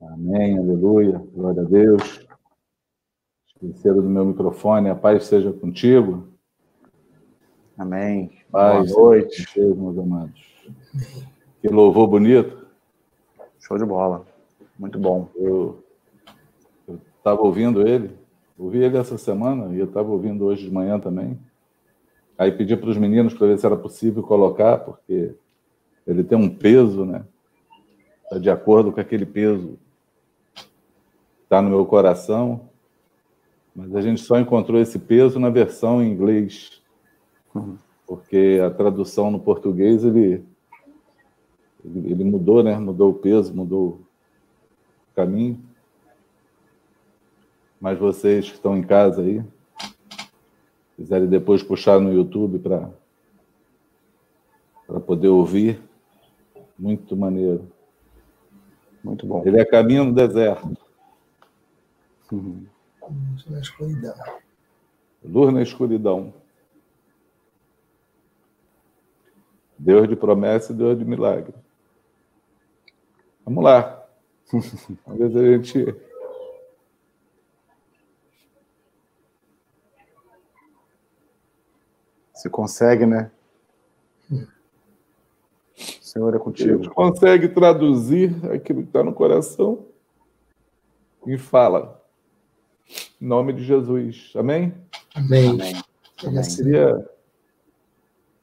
Amém, aleluia, glória a Deus. Esqueceram do meu microfone, a paz seja contigo. Amém. Paz, Boa noite. Contigo, meus amados. Que louvor bonito. Show de bola. Muito bom. Eu estava ouvindo ele, ouvi ele essa semana e eu estava ouvindo hoje de manhã também. Aí pedi para os meninos para ver se era possível colocar, porque ele tem um peso, né? Está de acordo com aquele peso está no meu coração, mas a gente só encontrou esse peso na versão em inglês, porque a tradução no português ele, ele, mudou, né? Mudou o peso, mudou o caminho. Mas vocês que estão em casa aí, quiserem depois puxar no YouTube para poder ouvir, muito maneiro. Muito bom. Ele é caminho no deserto. Luz na escuridão. Luz na escuridão. Deus de promessa e Deus de milagre. Vamos lá. Vamos ver se a gente. Se consegue, né? O Senhor é contigo. Deus consegue traduzir aquilo que está no coração e fala. Em nome de Jesus. Amém? Amém. Amém. Amém. Queria,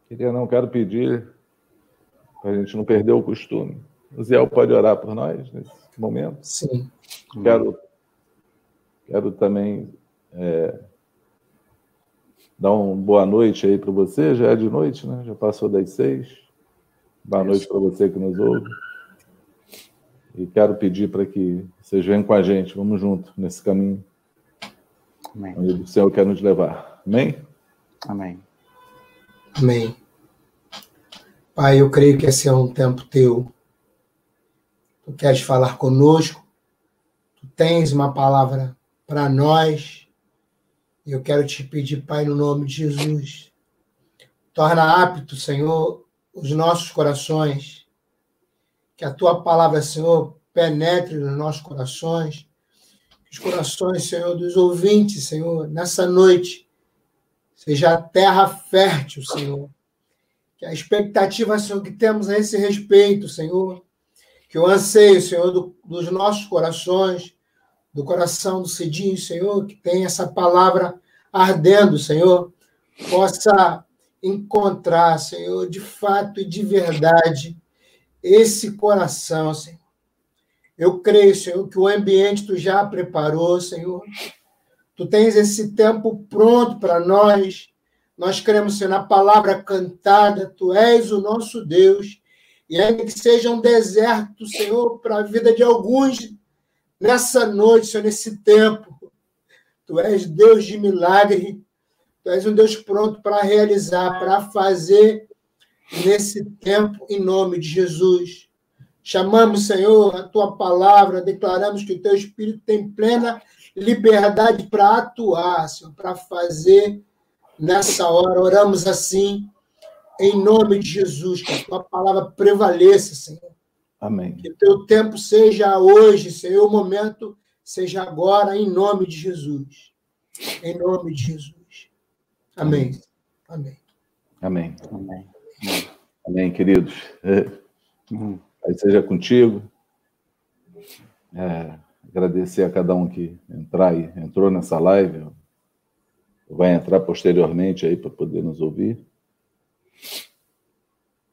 queria, não quero pedir para a gente não perder o costume. O Zé pode orar por nós nesse momento? Sim. Quero, quero também é, dar uma boa noite aí para você. Já é de noite, né? Já passou das seis. Boa Isso. noite para você que nos ouve. E quero pedir para que vocês venham com a gente, vamos junto nesse caminho Amém. onde o Senhor quer nos levar. Amém? Amém. Amém. Pai, eu creio que esse é um tempo teu. Tu queres falar conosco. Tu tens uma palavra para nós. E eu quero te pedir, Pai, no nome de Jesus, torna apto, Senhor, os nossos corações. Que a tua palavra, Senhor, penetre nos nossos corações os corações, Senhor, dos ouvintes, Senhor, nessa noite. Seja a terra fértil, Senhor. Que a expectativa, Senhor, que temos a esse respeito, Senhor, que o anseio, Senhor, do, dos nossos corações, do coração do Cidinho, Senhor, que tem essa palavra ardendo, Senhor, possa encontrar, Senhor, de fato e de verdade, esse coração, Senhor eu creio, Senhor, que o ambiente tu já preparou, Senhor. Tu tens esse tempo pronto para nós. Nós cremos, Senhor, na palavra cantada. Tu és o nosso Deus. E ainda que seja um deserto, Senhor, para a vida de alguns nessa noite, Senhor, nesse tempo. Tu és Deus de milagre. Tu és um Deus pronto para realizar, para fazer nesse tempo, em nome de Jesus. Chamamos, Senhor, a tua palavra, declaramos que o teu Espírito tem plena liberdade para atuar, Senhor, para fazer nessa hora. Oramos assim, em nome de Jesus, que a tua palavra prevaleça, Senhor. Amém. Que o teu tempo seja hoje, Senhor, o momento seja agora, em nome de Jesus. Em nome de Jesus. Amém. Amém. Amém. Amém. Amém, queridos. Uhum. Aí seja contigo. É, agradecer a cada um que entrar e entrou nessa live, vai entrar posteriormente aí para poder nos ouvir.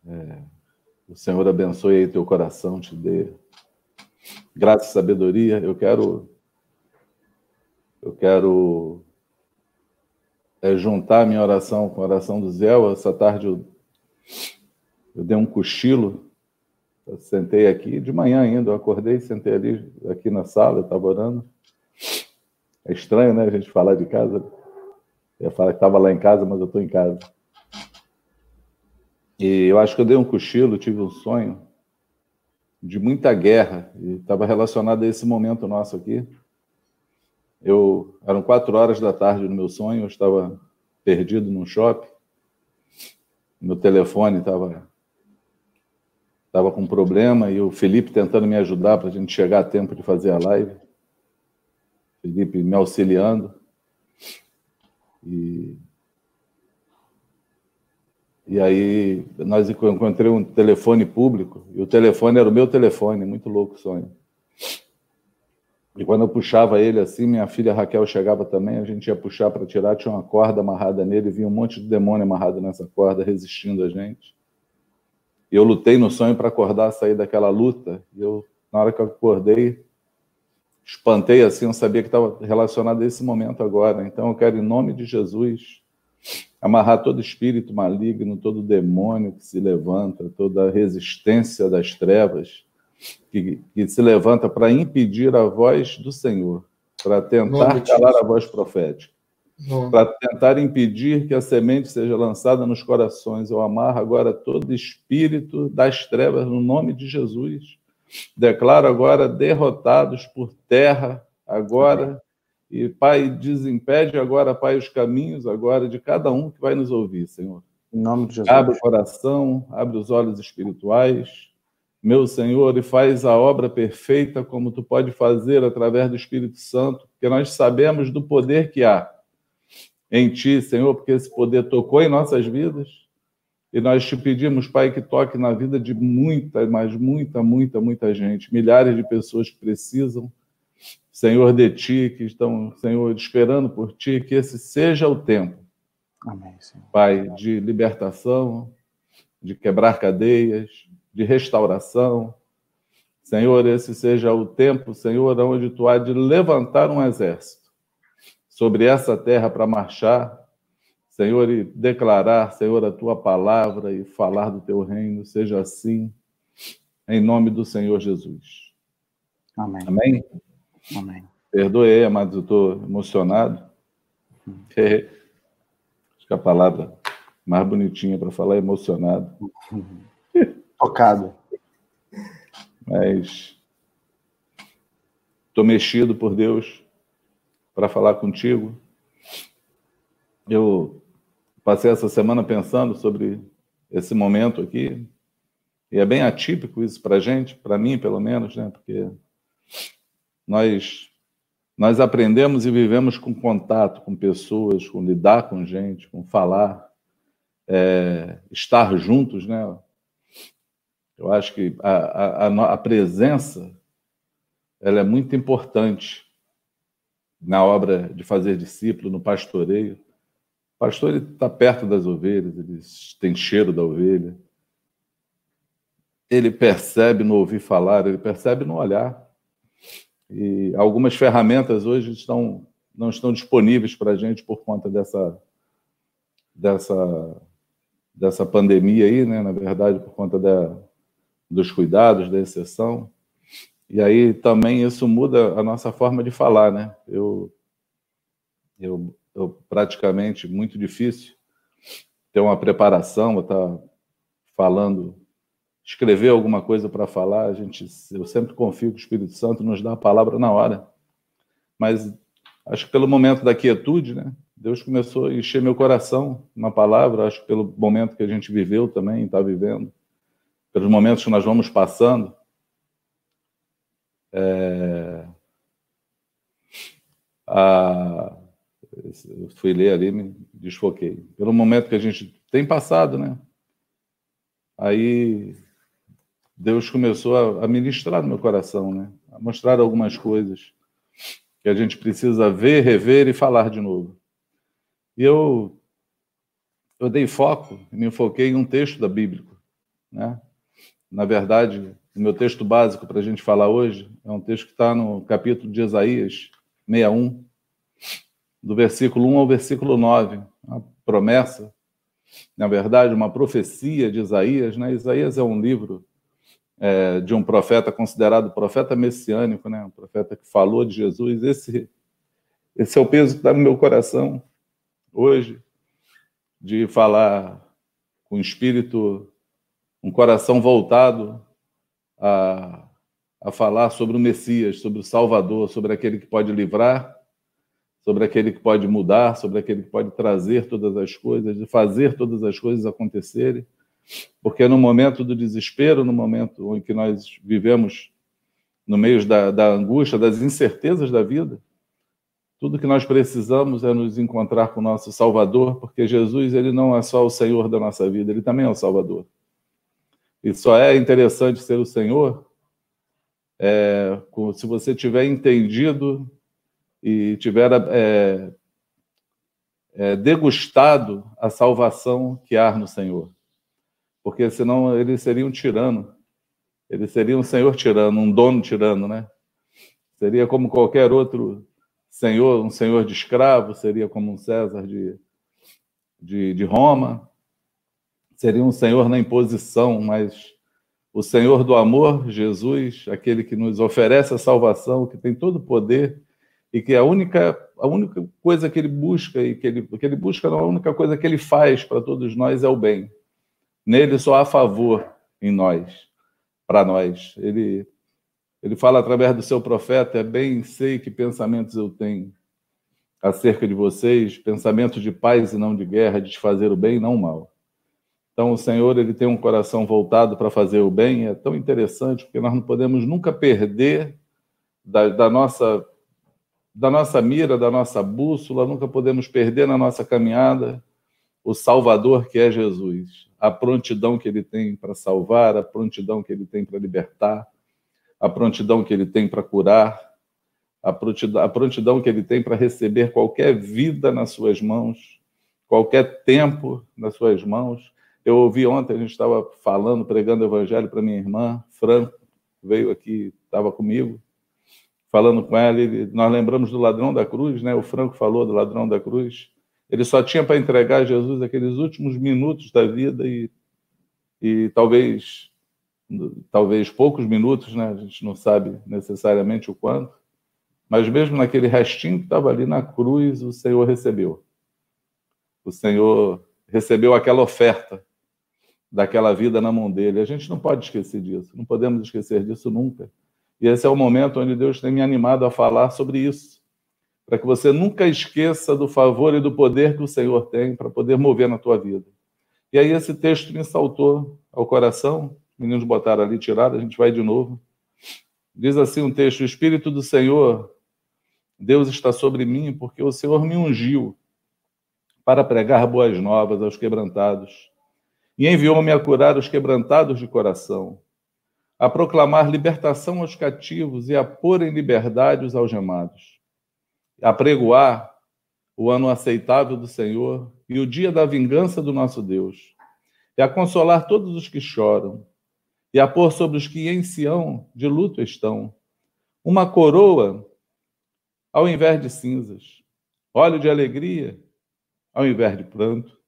É, o Senhor abençoe aí teu coração, te dê graça e sabedoria. Eu quero, eu quero é, juntar a minha oração com a oração do Zé. Essa tarde eu, eu dei um cochilo eu sentei aqui, de manhã ainda, eu acordei, sentei ali, aqui na sala, eu estava orando. É estranho, né, a gente falar de casa. Eu falar que estava lá em casa, mas eu estou em casa. E eu acho que eu dei um cochilo, tive um sonho de muita guerra, e estava relacionado a esse momento nosso aqui. Eu eram quatro horas da tarde no meu sonho, eu estava perdido num shopping. Meu telefone estava estava com problema e o Felipe tentando me ajudar para a gente chegar a tempo de fazer a live. Felipe me auxiliando. E, e aí nós encontrei um telefone público e o telefone era o meu telefone, muito louco o sonho. E quando eu puxava ele assim, minha filha Raquel chegava também, a gente ia puxar para tirar, tinha uma corda amarrada nele, vinha um monte de demônio amarrado nessa corda, resistindo a gente. E eu lutei no sonho para acordar, sair daquela luta. E eu, na hora que eu acordei, espantei assim, eu sabia que estava relacionado a esse momento agora. Então eu quero, em nome de Jesus, amarrar todo espírito maligno, todo demônio que se levanta, toda resistência das trevas que, que se levanta para impedir a voz do Senhor, para tentar calar a voz profética, para tentar impedir que a semente seja lançada nos corações. Eu amarro agora todo espírito das trevas no nome de Jesus. Declaro agora derrotados por terra, agora. E, Pai, desimpede agora, Pai, os caminhos agora de cada um que vai nos ouvir, Senhor. Em nome de Jesus. Abre o coração, abre os olhos espirituais, meu Senhor, e faz a obra perfeita como tu pode fazer através do Espírito Santo, porque nós sabemos do poder que há em ti, Senhor, porque esse poder tocou em nossas vidas. E nós te pedimos, Pai, que toque na vida de muita, mas muita, muita, muita gente, milhares de pessoas que precisam, Senhor, de ti, que estão, Senhor, esperando por ti, que esse seja o tempo. Amém. Pai, de libertação, de quebrar cadeias, de restauração. Senhor, esse seja o tempo, Senhor, onde tu há de levantar um exército sobre essa terra para marchar, Senhor, e declarar, Senhor, a tua palavra e falar do teu reino, seja assim, em nome do Senhor Jesus. Amém. Amém? Amém. Perdoe aí, amados, eu estou emocionado. Acho que a palavra mais bonitinha para falar é emocionado. Tocado. Mas estou mexido por Deus para falar contigo. Eu passei essa semana pensando sobre esse momento aqui, e é bem atípico isso para gente, para mim pelo menos, né? Porque nós nós aprendemos e vivemos com contato com pessoas, com lidar com gente, com falar, é, estar juntos, né? Eu acho que a, a, a presença ela é muito importante na obra de fazer discípulo, no pastoreio. O pastor está perto das ovelhas, ele tem cheiro da ovelha. Ele percebe no ouvir falar, ele percebe no olhar. E algumas ferramentas hoje estão, não estão disponíveis para a gente por conta dessa, dessa, dessa pandemia aí, né? na verdade, por conta da, dos cuidados, da exceção. E aí também isso muda a nossa forma de falar, né? Eu, eu, eu praticamente, muito difícil ter uma preparação, estar falando, escrever alguma coisa para falar. A gente, eu sempre confio que o Espírito Santo nos dá a palavra na hora. Mas acho que pelo momento da quietude, né? Deus começou a encher meu coração uma palavra, acho que pelo momento que a gente viveu também, está vivendo pelos momentos que nós vamos passando. É... A... Fui ler ali, me desfoquei. Pelo momento que a gente tem passado, né? Aí Deus começou a ministrar no meu coração, né? A mostrar algumas coisas que a gente precisa ver, rever e falar de novo. E eu eu dei foco, me enfoquei em um texto da Bíblia, né? Na verdade, o meu texto básico para a gente falar hoje é um texto que está no capítulo de Isaías 61, do versículo 1 ao versículo 9. Uma promessa, na verdade, uma profecia de Isaías. Né? Isaías é um livro é, de um profeta considerado profeta messiânico, né? um profeta que falou de Jesus. Esse, esse é o peso que está no meu coração hoje, de falar com espírito um coração voltado a, a falar sobre o Messias, sobre o Salvador, sobre aquele que pode livrar, sobre aquele que pode mudar, sobre aquele que pode trazer todas as coisas, e fazer todas as coisas acontecerem, Porque no momento do desespero, no momento em que nós vivemos no meio da, da angústia, das incertezas da vida, tudo que nós precisamos é nos encontrar com o nosso Salvador, porque Jesus ele não é só o Senhor da nossa vida, ele também é o Salvador. E só é interessante ser o Senhor é, se você tiver entendido e tiver é, é, degustado a salvação que há no Senhor. Porque senão ele seria um tirano. Ele seria um senhor tirano, um dono tirano, né? Seria como qualquer outro senhor, um senhor de escravo, seria como um César de, de, de Roma. Seria um senhor na imposição, mas o Senhor do amor, Jesus, aquele que nos oferece a salvação, que tem todo o poder e que a única, a única coisa que ele busca e que ele, que ele busca, não, a única coisa que ele faz para todos nós é o bem. Nele só há favor em nós, para nós. Ele, ele fala através do seu profeta: é bem sei que pensamentos eu tenho acerca de vocês, pensamentos de paz e não de guerra, de fazer o bem e não o mal. Então, o Senhor ele tem um coração voltado para fazer o bem, é tão interessante, porque nós não podemos nunca perder da, da, nossa, da nossa mira, da nossa bússola, nunca podemos perder na nossa caminhada o Salvador que é Jesus, a prontidão que ele tem para salvar, a prontidão que ele tem para libertar, a prontidão que ele tem para curar, a prontidão, a prontidão que ele tem para receber qualquer vida nas suas mãos, qualquer tempo nas suas mãos eu ouvi ontem, a gente estava falando, pregando o evangelho para minha irmã, Franco, veio aqui, estava comigo, falando com ela, nós lembramos do ladrão da cruz, né? O Franco falou do ladrão da cruz. Ele só tinha para entregar a Jesus aqueles últimos minutos da vida e, e talvez talvez poucos minutos, né? A gente não sabe necessariamente o quanto, mas mesmo naquele restinho que estava ali na cruz, o Senhor recebeu. O Senhor recebeu aquela oferta daquela vida na mão dele. A gente não pode esquecer disso, não podemos esquecer disso nunca. E esse é o momento onde Deus tem me animado a falar sobre isso, para que você nunca esqueça do favor e do poder que o Senhor tem para poder mover na tua vida. E aí esse texto me saltou ao coração, meninos botaram ali, tiraram, a gente vai de novo. Diz assim um texto: O Espírito do Senhor, Deus está sobre mim, porque o Senhor me ungiu para pregar boas novas aos quebrantados e enviou-me a curar os quebrantados de coração, a proclamar libertação aos cativos e a pôr em liberdade os algemados, a pregoar o ano aceitável do Senhor e o dia da vingança do nosso Deus, e a consolar todos os que choram, e a pôr sobre os que em Sião de luto estão uma coroa ao invés de cinzas, óleo de alegria ao invés de pranto,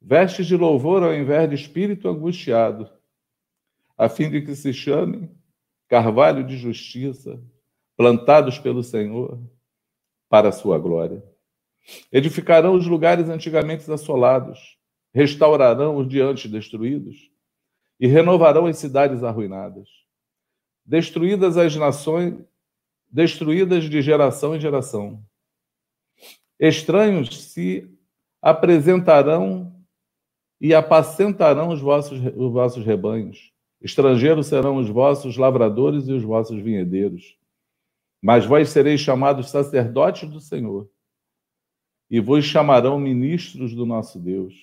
vestes de louvor ao invés de espírito angustiado, a fim de que se chamem carvalho de justiça, plantados pelo Senhor para a sua glória. Edificarão os lugares antigamente assolados, restaurarão os diante destruídos e renovarão as cidades arruinadas. Destruídas as nações, destruídas de geração em geração. Estranhos se apresentarão e apacentarão os vossos, os vossos rebanhos. Estrangeiros serão os vossos lavradores e os vossos vinhedeiros. Mas vós sereis chamados sacerdotes do Senhor, e vos chamarão ministros do nosso Deus.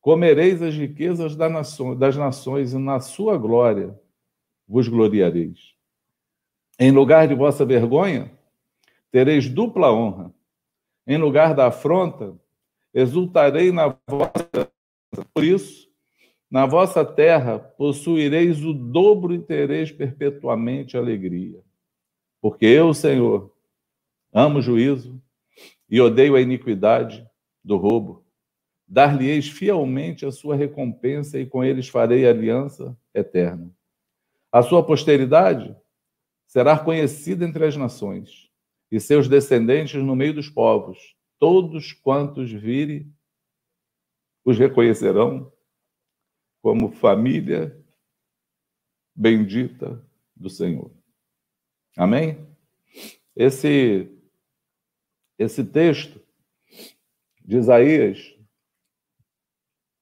Comereis as riquezas das nações, e na sua glória vos gloriareis. Em lugar de vossa vergonha, tereis dupla honra. Em lugar da afronta, exultarei na vossa por isso, na vossa terra possuireis o dobro e tereis perpetuamente alegria. Porque eu, Senhor, amo o juízo e odeio a iniquidade do roubo. Dar-lhe-eis fielmente a sua recompensa e com eles farei aliança eterna. A sua posteridade será conhecida entre as nações e seus descendentes no meio dos povos. Todos quantos virem os reconhecerão como família bendita do Senhor. Amém? Esse, esse texto de Isaías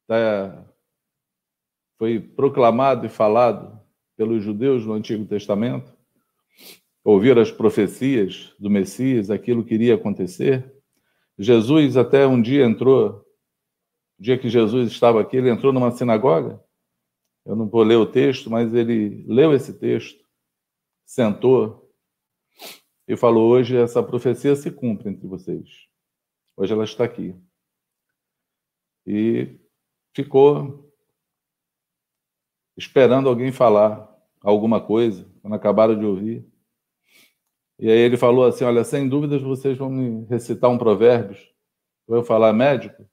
tá, foi proclamado e falado pelos judeus no Antigo Testamento, ouvir as profecias do Messias, aquilo que iria acontecer. Jesus até um dia entrou, o dia que Jesus estava aqui, ele entrou numa sinagoga. Eu não vou ler o texto, mas ele leu esse texto, sentou e falou: Hoje essa profecia se cumpre entre vocês. Hoje ela está aqui. E ficou esperando alguém falar alguma coisa, quando acabaram de ouvir. E aí ele falou assim: Olha, sem dúvidas vocês vão me recitar um provérbios. Eu vou falar, médico,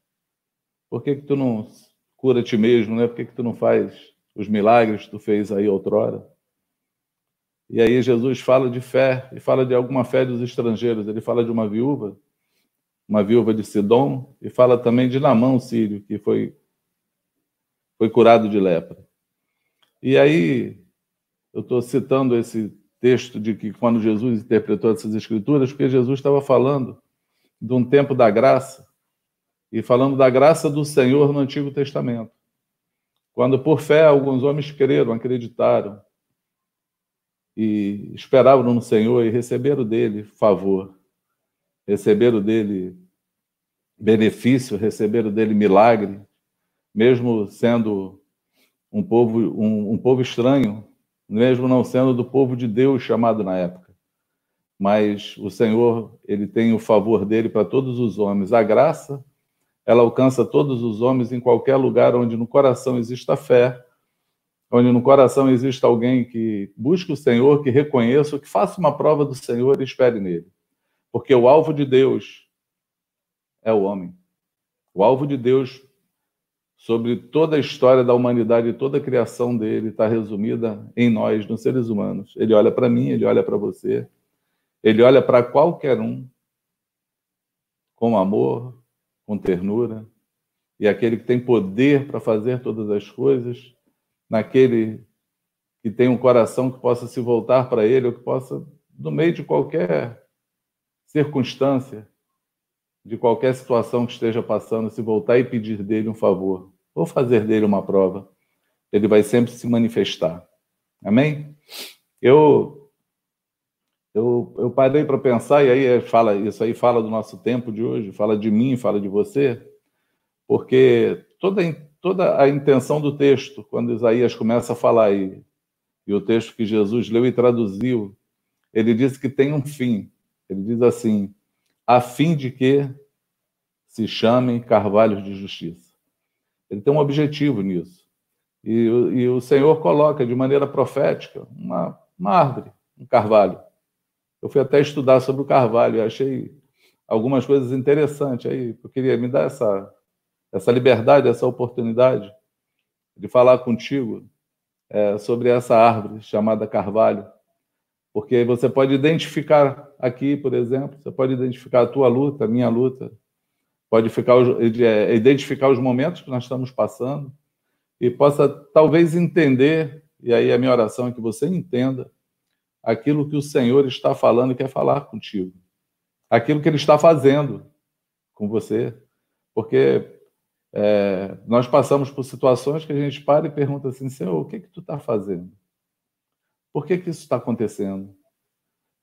por que, que tu não cura ti mesmo, né? Por que, que tu não faz os milagres que tu fez aí outrora? E aí Jesus fala de fé, e fala de alguma fé dos estrangeiros. Ele fala de uma viúva, uma viúva de Sidom, e fala também de Namão, sírio, que foi, foi curado de lepra. E aí, eu estou citando esse texto de que quando Jesus interpretou essas escrituras, porque Jesus estava falando de um tempo da graça, e falando da graça do Senhor no Antigo Testamento. Quando por fé alguns homens creram, acreditaram, e esperavam no Senhor e receberam dele favor, receberam dele benefício, receberam dele milagre, mesmo sendo um povo, um, um povo estranho, mesmo não sendo do povo de Deus chamado na época. Mas o Senhor, ele tem o favor dele para todos os homens. A graça, ela alcança todos os homens em qualquer lugar onde no coração exista fé onde no coração existe alguém que busque o Senhor, que reconheça, que faça uma prova do Senhor e espere nele. Porque o alvo de Deus é o homem. O alvo de Deus sobre toda a história da humanidade toda a criação dele está resumida em nós, nos seres humanos. Ele olha para mim, ele olha para você, ele olha para qualquer um com amor, com ternura, e aquele que tem poder para fazer todas as coisas naquele que tem um coração que possa se voltar para ele, ou que possa, no meio de qualquer circunstância, de qualquer situação que esteja passando, se voltar e pedir dele um favor, ou fazer dele uma prova, ele vai sempre se manifestar. Amém? Eu eu, eu parei para pensar, e aí fala, isso aí fala do nosso tempo de hoje, fala de mim, fala de você, porque toda toda a intenção do texto, quando Isaías começa a falar aí, e o texto que Jesus leu e traduziu, ele diz que tem um fim. Ele diz assim: a fim de que se chamem carvalhos de justiça. Ele tem um objetivo nisso. E, e o Senhor coloca de maneira profética uma, uma árvore, um carvalho. Eu fui até estudar sobre o carvalho achei algumas coisas interessantes aí. Eu queria me dar essa essa liberdade, essa oportunidade de falar contigo é, sobre essa árvore chamada carvalho, porque você pode identificar aqui, por exemplo, você pode identificar a tua luta, a minha luta, pode ficar, é, identificar os momentos que nós estamos passando e possa talvez entender, e aí a minha oração é que você entenda aquilo que o Senhor está falando e quer falar contigo, aquilo que Ele está fazendo com você, porque é, nós passamos por situações que a gente para e pergunta assim, Senhor, o que que tu está fazendo? Por que que isso está acontecendo?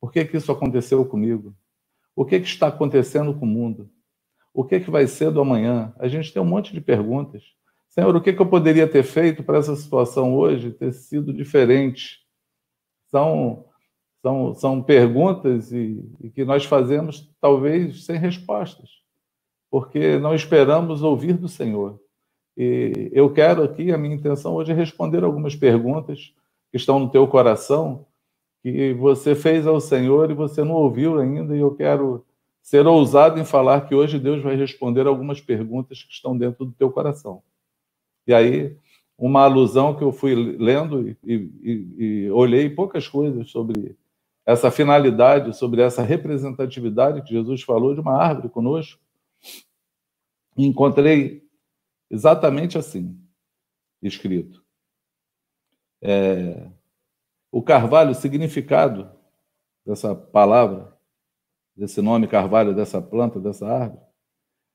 Por que que isso aconteceu comigo? O que que está acontecendo com o mundo? O que que vai ser do amanhã? A gente tem um monte de perguntas. Senhor, o que que eu poderia ter feito para essa situação hoje ter sido diferente? São são, são perguntas e, e que nós fazemos talvez sem respostas porque não esperamos ouvir do Senhor. E eu quero aqui, a minha intenção hoje é responder algumas perguntas que estão no teu coração, que você fez ao Senhor e você não ouviu ainda, e eu quero ser ousado em falar que hoje Deus vai responder algumas perguntas que estão dentro do teu coração. E aí, uma alusão que eu fui lendo e, e, e olhei poucas coisas sobre essa finalidade, sobre essa representatividade que Jesus falou de uma árvore conosco, encontrei exatamente assim, escrito. É, o carvalho, o significado dessa palavra, desse nome carvalho, dessa planta, dessa árvore,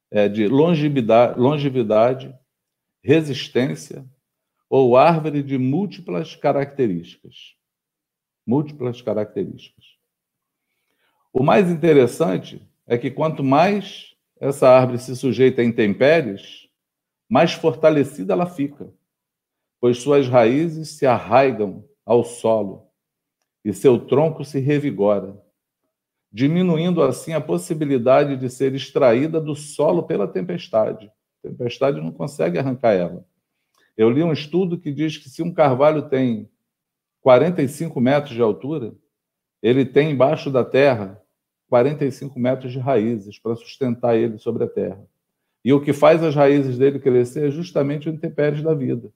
é de longevidade, longevidade resistência ou árvore de múltiplas características. Múltiplas características. O mais interessante é que quanto mais essa árvore se sujeita a intempéries, mais fortalecida ela fica, pois suas raízes se arraigam ao solo e seu tronco se revigora, diminuindo assim a possibilidade de ser extraída do solo pela tempestade. A tempestade não consegue arrancar ela. Eu li um estudo que diz que se um carvalho tem 45 metros de altura, ele tem embaixo da terra 45 metros de raízes para sustentar ele sobre a terra. E o que faz as raízes dele crescer é justamente o intempéries da vida.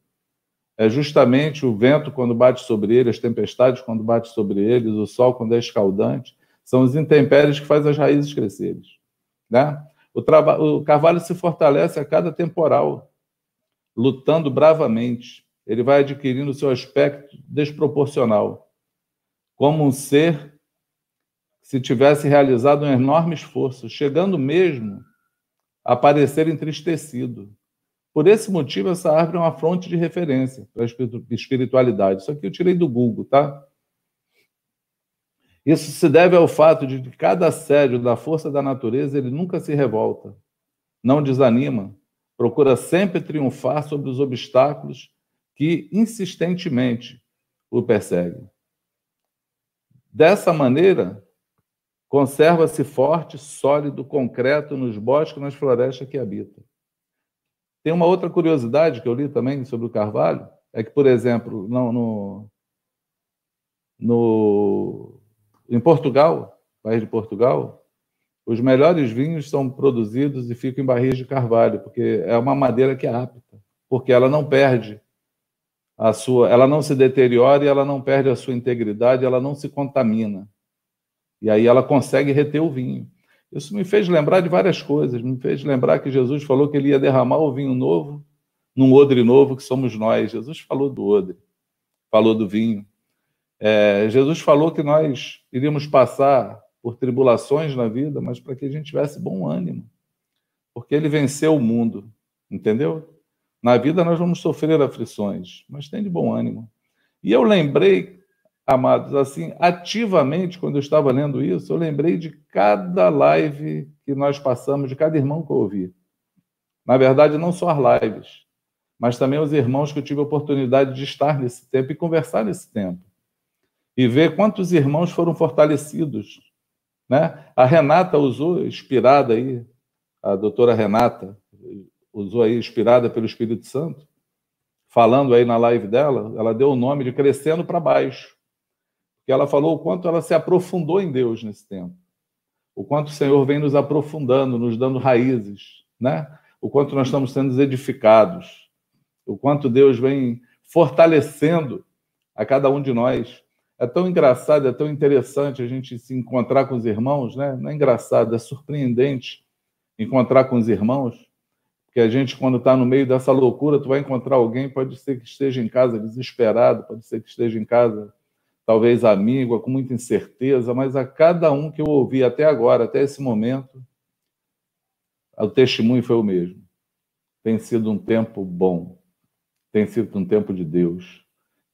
É justamente o vento quando bate sobre ele, as tempestades quando bate sobre eles, o sol quando é escaldante, são os intempéries que faz as raízes crescerem. Né? O, o carvalho se fortalece a cada temporal, lutando bravamente. Ele vai adquirindo seu aspecto desproporcional, como um ser se tivesse realizado um enorme esforço, chegando mesmo a parecer entristecido. Por esse motivo, essa árvore é uma fonte de referência para a espiritualidade. Isso aqui eu tirei do Google, tá? Isso se deve ao fato de que cada assédio da força da natureza ele nunca se revolta, não desanima, procura sempre triunfar sobre os obstáculos que insistentemente o perseguem. Dessa maneira, Conserva-se forte, sólido, concreto nos bosques e nas florestas que habita. Tem uma outra curiosidade que eu li também sobre o carvalho, é que, por exemplo, no, no, no em Portugal, país de Portugal, os melhores vinhos são produzidos e ficam em barris de carvalho, porque é uma madeira que é apta, porque ela não perde a sua, ela não se deteriora e ela não perde a sua integridade, ela não se contamina. E aí ela consegue reter o vinho. Isso me fez lembrar de várias coisas. Me fez lembrar que Jesus falou que ele ia derramar o vinho novo num odre novo que somos nós. Jesus falou do odre, falou do vinho. É, Jesus falou que nós iríamos passar por tribulações na vida, mas para que a gente tivesse bom ânimo, porque ele venceu o mundo, entendeu? Na vida nós vamos sofrer aflições, mas tem de bom ânimo. E eu lembrei amados, assim, ativamente, quando eu estava lendo isso, eu lembrei de cada live que nós passamos, de cada irmão que eu ouvi. Na verdade, não só as lives, mas também os irmãos que eu tive a oportunidade de estar nesse tempo e conversar nesse tempo. E ver quantos irmãos foram fortalecidos. Né? A Renata usou, inspirada aí, a doutora Renata, usou aí, inspirada pelo Espírito Santo, falando aí na live dela, ela deu o nome de Crescendo para Baixo que ela falou o quanto ela se aprofundou em Deus nesse tempo. O quanto o Senhor vem nos aprofundando, nos dando raízes, né? O quanto nós estamos sendo edificados. O quanto Deus vem fortalecendo a cada um de nós. É tão engraçado, é tão interessante a gente se encontrar com os irmãos, né? Não é engraçado, é surpreendente encontrar com os irmãos, porque a gente, quando está no meio dessa loucura, tu vai encontrar alguém, pode ser que esteja em casa desesperado, pode ser que esteja em casa talvez amigo, com muita incerteza, mas a cada um que eu ouvi até agora, até esse momento, o testemunho foi o mesmo. Tem sido um tempo bom, tem sido um tempo de Deus,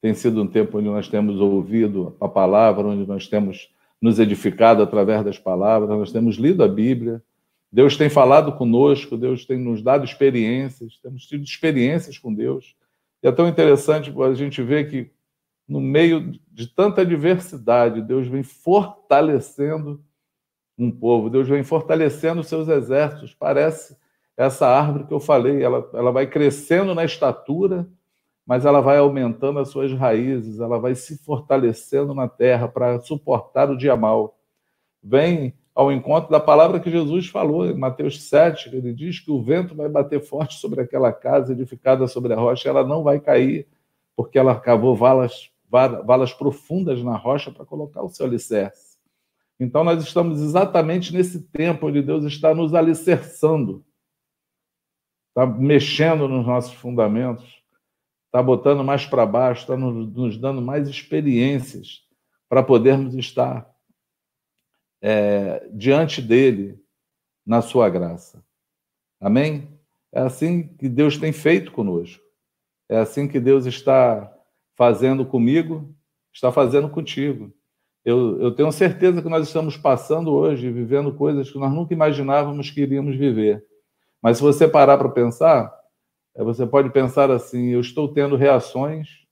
tem sido um tempo onde nós temos ouvido a palavra, onde nós temos nos edificado através das palavras, nós temos lido a Bíblia, Deus tem falado conosco, Deus tem nos dado experiências, temos tido experiências com Deus. E é tão interessante a gente ver que no meio de tanta diversidade, Deus vem fortalecendo um povo, Deus vem fortalecendo os seus exércitos. Parece essa árvore que eu falei, ela, ela vai crescendo na estatura, mas ela vai aumentando as suas raízes, ela vai se fortalecendo na terra para suportar o dia mal. Vem ao encontro da palavra que Jesus falou em Mateus 7, ele diz que o vento vai bater forte sobre aquela casa edificada sobre a rocha, ela não vai cair, porque ela cavou valas valas profundas na rocha para colocar o seu alicerce. Então, nós estamos exatamente nesse tempo onde Deus está nos alicerçando, está mexendo nos nossos fundamentos, está botando mais para baixo, está nos, dando mais experiências para podermos estar é, diante dele na sua graça. Amém? É assim que Deus tem feito conosco. É assim que Deus está fazendo comigo, está fazendo contigo. Eu, eu tenho certeza que nós estamos passando hoje, vivendo coisas que nós nunca imaginávamos que iríamos viver. Mas se você parar para pensar, é, você pode pensar assim: eu estou tendo reações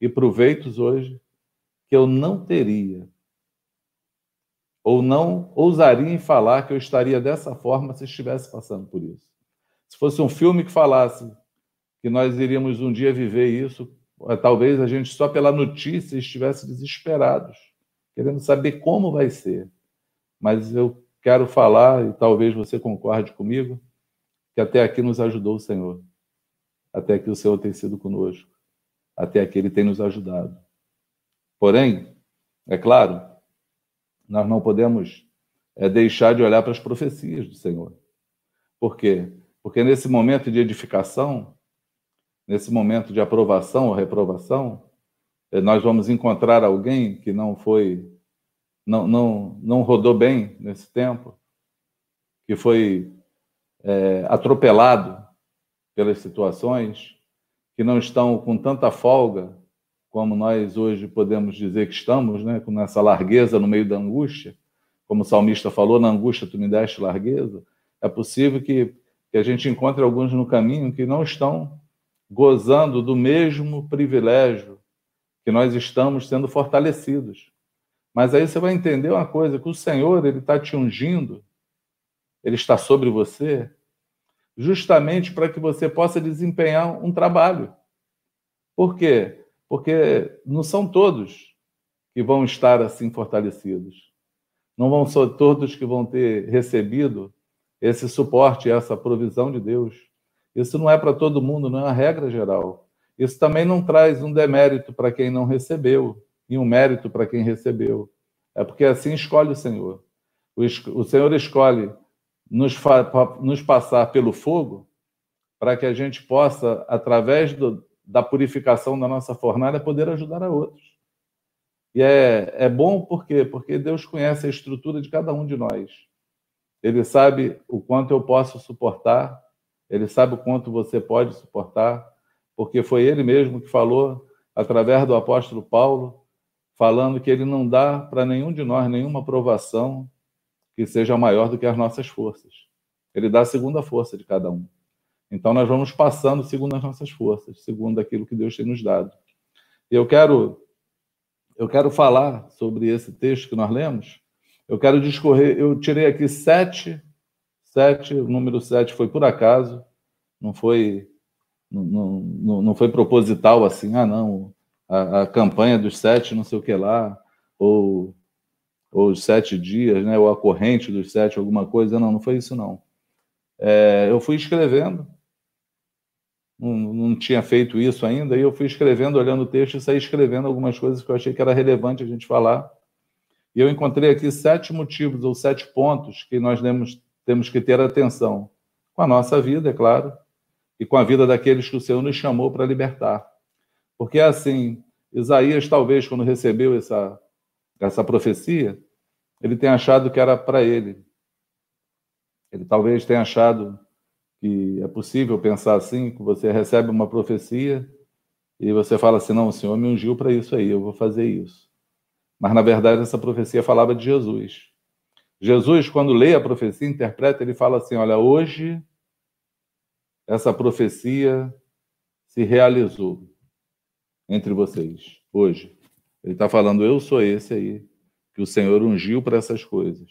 e proveitos hoje que eu não teria, ou não ousaria em falar que eu estaria dessa forma se estivesse passando por isso. Se fosse um filme que falasse que nós iríamos um dia viver isso, é, talvez a gente só pela notícia estivesse desesperados, querendo saber como vai ser. Mas eu quero falar, e talvez você concorde comigo, que até aqui nos ajudou o Senhor. Até aqui o Senhor tem sido conosco. Até aqui ele tem nos ajudado. Porém, é claro, nós não podemos é, deixar de olhar para as profecias do Senhor. Por quê? Porque nesse momento de edificação, nesse momento de aprovação ou reprovação, é, nós vamos encontrar alguém que não foi, não, não, não rodou bem nesse tempo, que foi é, atropelado pelas situações, que não estão com tanta folga como nós hoje podemos dizer que estamos, né, com essa largueza no meio da angústia, como o salmista falou, na angústia tu me deste largueza, é possível que, que a gente encontre alguns no caminho que não estão gozando do mesmo privilégio que nós estamos sendo fortalecidos. Mas aí você vai entender uma coisa, que o Senhor, ele está te ungindo ele está sobre você, justamente para que você possa desempenhar um trabalho. Por quê? Porque não são todos que vão estar assim fortalecidos. Não vão ser todos que vão ter recebido esse suporte, essa provisão de Deus. Isso não é para todo mundo, não é uma regra geral. Isso também não traz um demérito para quem não recebeu e um mérito para quem recebeu. É porque assim escolhe o Senhor. O Senhor escolhe nos, nos passar pelo fogo, para que a gente possa, através do, da purificação da nossa fornalha, poder ajudar a outros. E é, é bom por quê? Porque Deus conhece a estrutura de cada um de nós. Ele sabe o quanto eu posso suportar, ele sabe o quanto você pode suportar, porque foi ele mesmo que falou, através do apóstolo Paulo, falando que ele não dá para nenhum de nós nenhuma provação que seja maior do que as nossas forças. Ele dá a segunda força de cada um. Então nós vamos passando segundo as nossas forças, segundo aquilo que Deus tem nos dado. Eu quero eu quero falar sobre esse texto que nós lemos. Eu quero discorrer. Eu tirei aqui sete, sete. O número sete foi por acaso, não foi não, não, não foi proposital assim. Ah, não. A, a campanha dos sete, não sei o que lá, ou ou os sete dias, né, ou a corrente dos sete, alguma coisa. Não, não foi isso, não. É, eu fui escrevendo, não, não, tinha feito isso ainda, e eu fui escrevendo, olhando o texto e saí escrevendo algumas coisas que eu achei que era relevante a gente falar. E eu encontrei aqui sete motivos ou sete pontos que nós temos, temos que ter atenção com a nossa vida, é claro, e com a vida daqueles que o Senhor nos chamou para libertar. Porque é assim, Isaías, talvez, quando recebeu essa, essa profecia, ele tem achado que era para ele. Ele talvez tenha achado que é possível pensar assim, que você recebe uma profecia e você fala assim, não, o Senhor me ungiu para isso aí, eu vou fazer isso. Mas, na verdade, essa profecia falava de Jesus. Jesus, quando lê a profecia, interpreta, ele fala assim, olha, hoje essa profecia se realizou entre vocês, hoje. Ele está falando, eu sou esse aí, que o Senhor ungiu para essas coisas.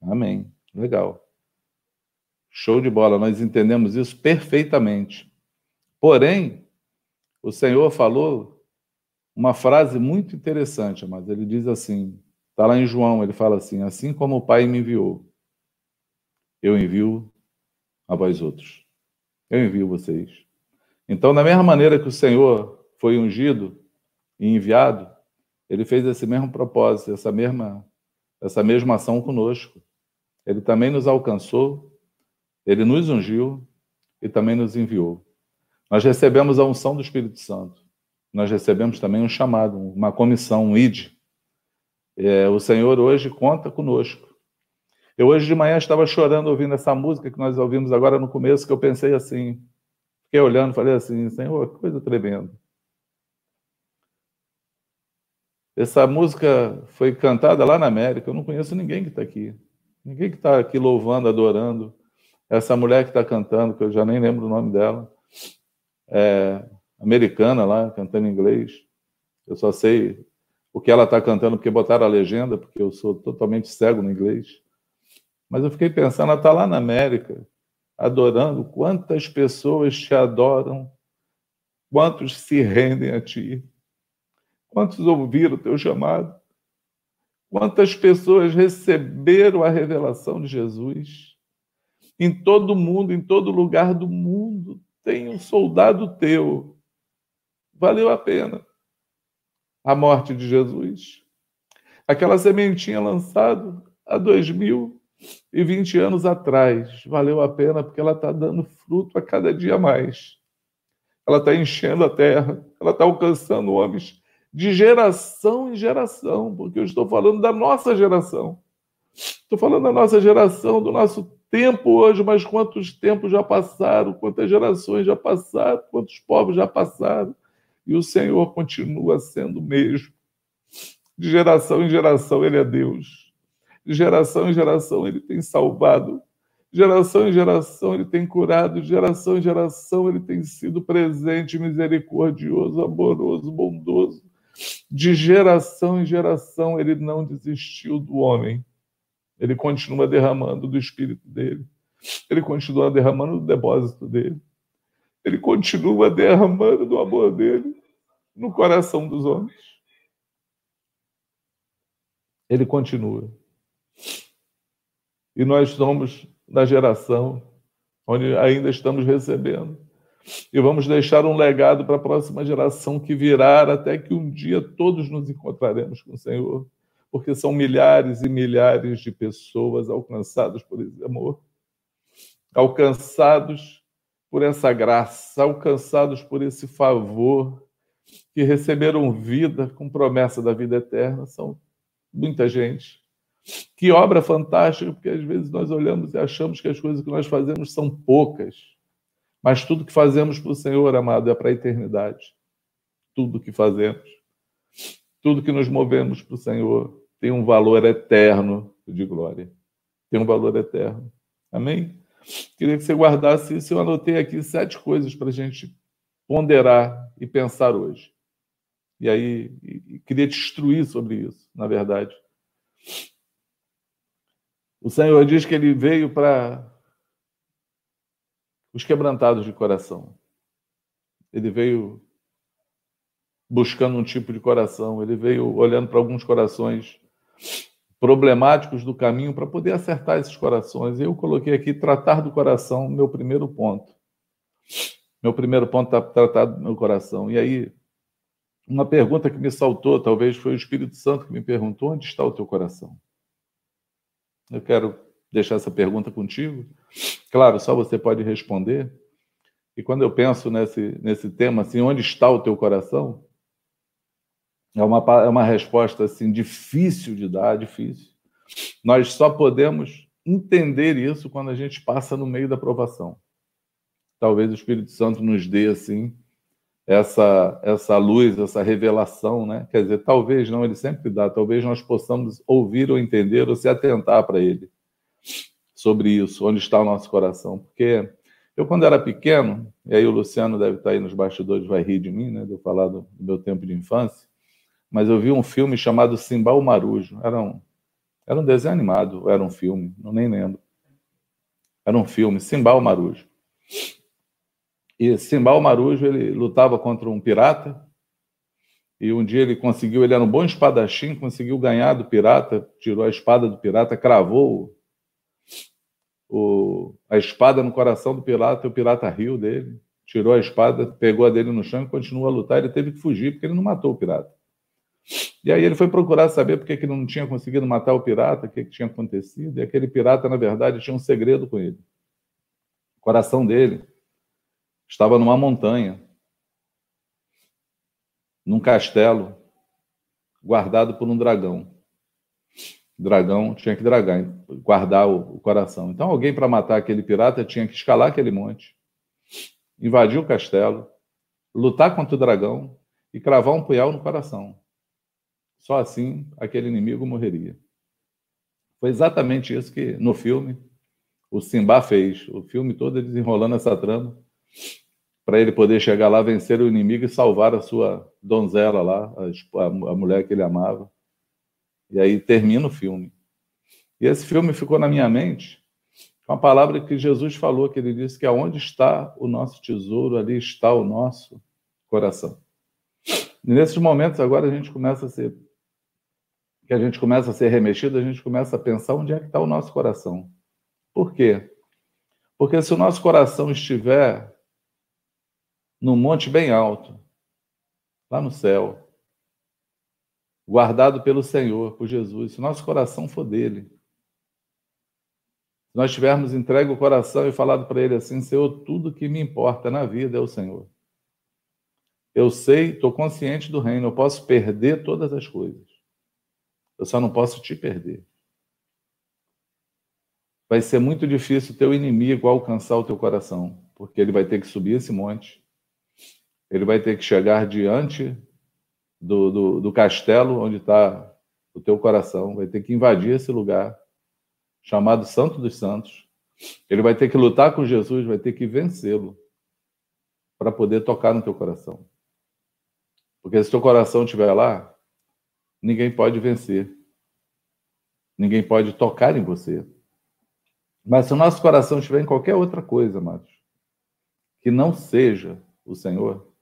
Amém. Legal. Show de bola, nós entendemos isso perfeitamente. Porém, o Senhor falou uma frase muito interessante, mas ele diz assim: está lá em João, ele fala assim: assim como o Pai me enviou, eu envio a vós outros. Eu envio vocês. Então, da mesma maneira que o Senhor foi ungido e enviado, ele fez esse mesmo propósito, essa mesma, essa mesma ação conosco. Ele também nos alcançou, ele nos ungiu e também nos enviou. Nós recebemos a unção do Espírito Santo. Nós recebemos também um chamado, uma comissão, um ID. É, o Senhor hoje conta conosco. Eu hoje de manhã estava chorando ouvindo essa música que nós ouvimos agora no começo, que eu pensei assim, fiquei olhando, falei assim, Senhor, que coisa tremenda. Essa música foi cantada lá na América, eu não conheço ninguém que está aqui. Ninguém que está aqui louvando, adorando. Essa mulher que está cantando, que eu já nem lembro o nome dela, é americana lá, cantando em inglês. Eu só sei o que ela está cantando porque botaram a legenda, porque eu sou totalmente cego no inglês. Mas eu fiquei pensando, ela está lá na América, adorando. Quantas pessoas te adoram? Quantos se rendem a ti? Quantos ouviram o teu chamado? Quantas pessoas receberam a revelação de Jesus? Em todo mundo, em todo lugar do mundo, tem um soldado teu. Valeu a pena a morte de Jesus. Aquela sementinha lançada há dois mil e vinte anos atrás. Valeu a pena porque ela está dando fruto a cada dia mais. Ela está enchendo a terra, ela está alcançando homens de geração em geração, porque eu estou falando da nossa geração. Estou falando da nossa geração, do nosso tempo hoje, mas quantos tempos já passaram, quantas gerações já passaram, quantos povos já passaram, e o Senhor continua sendo o mesmo. De geração em geração, Ele é Deus. De geração em geração, Ele tem salvado. De geração em geração, Ele tem curado. De geração em geração, Ele tem sido presente, misericordioso, amoroso, bondoso. De geração em geração, Ele não desistiu do homem. Ele continua derramando do Espírito dele. Ele continua derramando do depósito dele. Ele continua derramando do amor dele no coração dos homens. Ele continua. E nós somos da geração onde ainda estamos recebendo. E vamos deixar um legado para a próxima geração que virá, até que um dia todos nos encontraremos com o Senhor, porque são milhares e milhares de pessoas alcançadas por esse amor, alcançados por essa graça, alcançados por esse favor, que receberam vida com promessa da vida eterna. São muita gente. Que obra fantástica, porque às vezes nós olhamos e achamos que as coisas que nós fazemos são poucas. Mas tudo que fazemos para o Senhor, amado, é para a eternidade. Tudo que fazemos. Tudo que nos movemos para o Senhor tem um valor eterno de glória. Tem um valor eterno. Amém? Queria que você guardasse isso. Eu anotei aqui sete coisas para a gente ponderar e pensar hoje. E aí, e queria te instruir sobre isso, na verdade. O Senhor diz que ele veio para os quebrantados de coração. Ele veio buscando um tipo de coração, ele veio olhando para alguns corações problemáticos do caminho para poder acertar esses corações. Eu coloquei aqui tratar do coração, meu primeiro ponto. Meu primeiro ponto está tratado do meu coração. E aí, uma pergunta que me saltou, talvez foi o Espírito Santo que me perguntou: onde está o teu coração? Eu quero deixar essa pergunta contigo. Claro, só você pode responder. E quando eu penso nesse, nesse tema, assim, onde está o teu coração? É uma, é uma resposta assim difícil de dar, difícil. Nós só podemos entender isso quando a gente passa no meio da provação. Talvez o Espírito Santo nos dê assim essa essa luz, essa revelação, né? Quer dizer, talvez não, ele sempre dá, talvez nós possamos ouvir ou entender ou se atentar para ele sobre isso, onde está o nosso coração, porque eu quando era pequeno, e aí o Luciano deve estar aí nos bastidores, vai rir de mim, né, de eu falar do, do meu tempo de infância, mas eu vi um filme chamado Simbal Marujo, era um, era um desenho animado, era um filme, não nem lembro. Era um filme, Simbal Marujo. E Simbal Marujo, ele lutava contra um pirata, e um dia ele conseguiu, ele era um bom espadachim, conseguiu ganhar do pirata, tirou a espada do pirata, cravou o, a espada no coração do pirata, e o pirata riu dele, tirou a espada, pegou a dele no chão e continuou a lutar. Ele teve que fugir, porque ele não matou o pirata. E aí ele foi procurar saber por que ele não tinha conseguido matar o pirata, o que, que tinha acontecido. E aquele pirata, na verdade, tinha um segredo com ele. O coração dele estava numa montanha, num castelo, guardado por um dragão. dragão tinha que dragar, guardar o, coração. Então, alguém para matar aquele pirata tinha que escalar aquele monte, invadir o castelo, lutar contra o dragão e cravar um punhal no coração. Só assim aquele inimigo morreria. Foi exatamente isso que no filme o Simba fez. O filme todo desenrolando essa trama para ele poder chegar lá, vencer o inimigo e salvar a sua donzela lá, a, a mulher que ele amava. E aí termina o filme. E esse filme ficou na minha mente com a palavra que Jesus falou, que ele disse que aonde está o nosso tesouro, ali está o nosso coração. E nesses momentos agora a gente começa a ser que a gente começa a ser remexido, a gente começa a pensar onde é que está o nosso coração. Por quê? Porque se o nosso coração estiver num monte bem alto, lá no céu, guardado pelo Senhor, por Jesus, se nosso coração for dele, se nós tivermos entregue o coração e falado para ele assim, Senhor, tudo que me importa na vida é o Senhor. Eu sei, estou consciente do reino, eu posso perder todas as coisas. Eu só não posso te perder. Vai ser muito difícil o teu inimigo alcançar o teu coração, porque ele vai ter que subir esse monte, ele vai ter que chegar diante do, do, do castelo onde está o teu coração, vai ter que invadir esse lugar, chamado Santo dos Santos. Ele vai ter que lutar com Jesus, vai ter que vencê-lo para poder tocar no teu coração. Porque se teu coração estiver lá, ninguém pode vencer. Ninguém pode tocar em você. Mas se o nosso coração estiver em qualquer outra coisa, amados, que não seja o Senhor,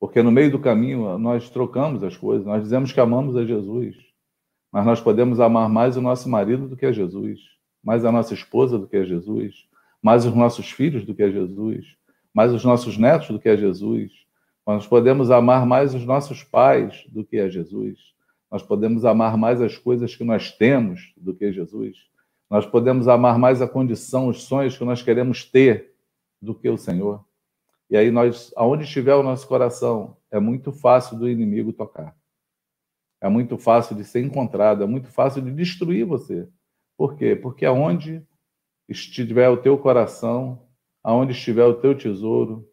porque no meio do caminho nós trocamos as coisas, nós dizemos que amamos a Jesus, mas nós podemos amar mais o nosso marido do que a Jesus, mais a nossa esposa do que a Jesus, mais os nossos filhos do que a Jesus, mais os nossos netos do que a Jesus. Nós podemos amar mais os nossos pais do que a Jesus. Nós podemos amar mais as coisas que nós temos do que Jesus. Nós podemos amar mais a condição, os sonhos que nós queremos ter do que o Senhor. E aí nós, aonde estiver o nosso coração, é muito fácil do inimigo tocar. É muito fácil de ser encontrado, é muito fácil de destruir você. Por quê? Porque aonde estiver o teu coração, aonde estiver o teu tesouro,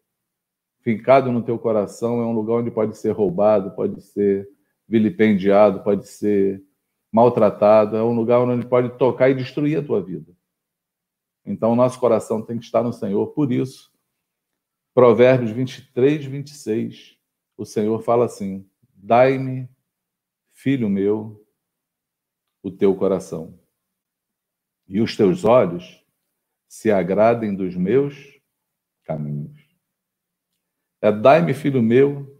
fincado no teu coração, é um lugar onde pode ser roubado, pode ser vilipendiado, pode ser maltratado, é um lugar onde pode tocar e destruir a tua vida. Então, o nosso coração tem que estar no Senhor. Por isso, Provérbios 23, 26, o Senhor fala assim: Dai-me, filho meu, o teu coração, e os teus olhos se agradem dos meus caminhos. É dai-me, filho meu,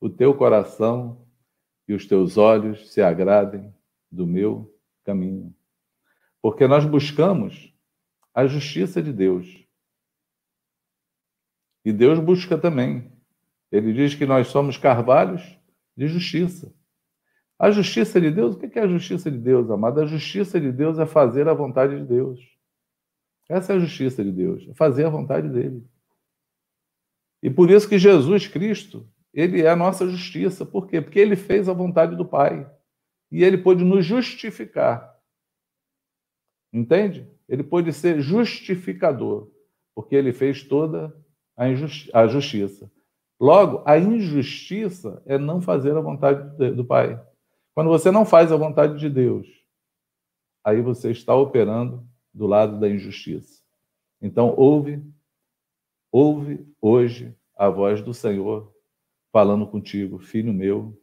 o teu coração, e os teus olhos se agradem do meu caminho. Porque nós buscamos a justiça de Deus e Deus busca também. Ele diz que nós somos carvalhos de justiça. A justiça de Deus, o que é a justiça de Deus, amado? A justiça de Deus é fazer a vontade de Deus. Essa é a justiça de Deus, é fazer a vontade dele. E por isso que Jesus Cristo, ele é a nossa justiça. Por quê? Porque ele fez a vontade do Pai. E ele pôde nos justificar. Entende? Ele pôde ser justificador, porque ele fez toda a, a justiça. Logo, a injustiça é não fazer a vontade do Pai. Quando você não faz a vontade de Deus, aí você está operando do lado da injustiça. Então, ouve, ouve hoje a voz do Senhor falando contigo, filho meu,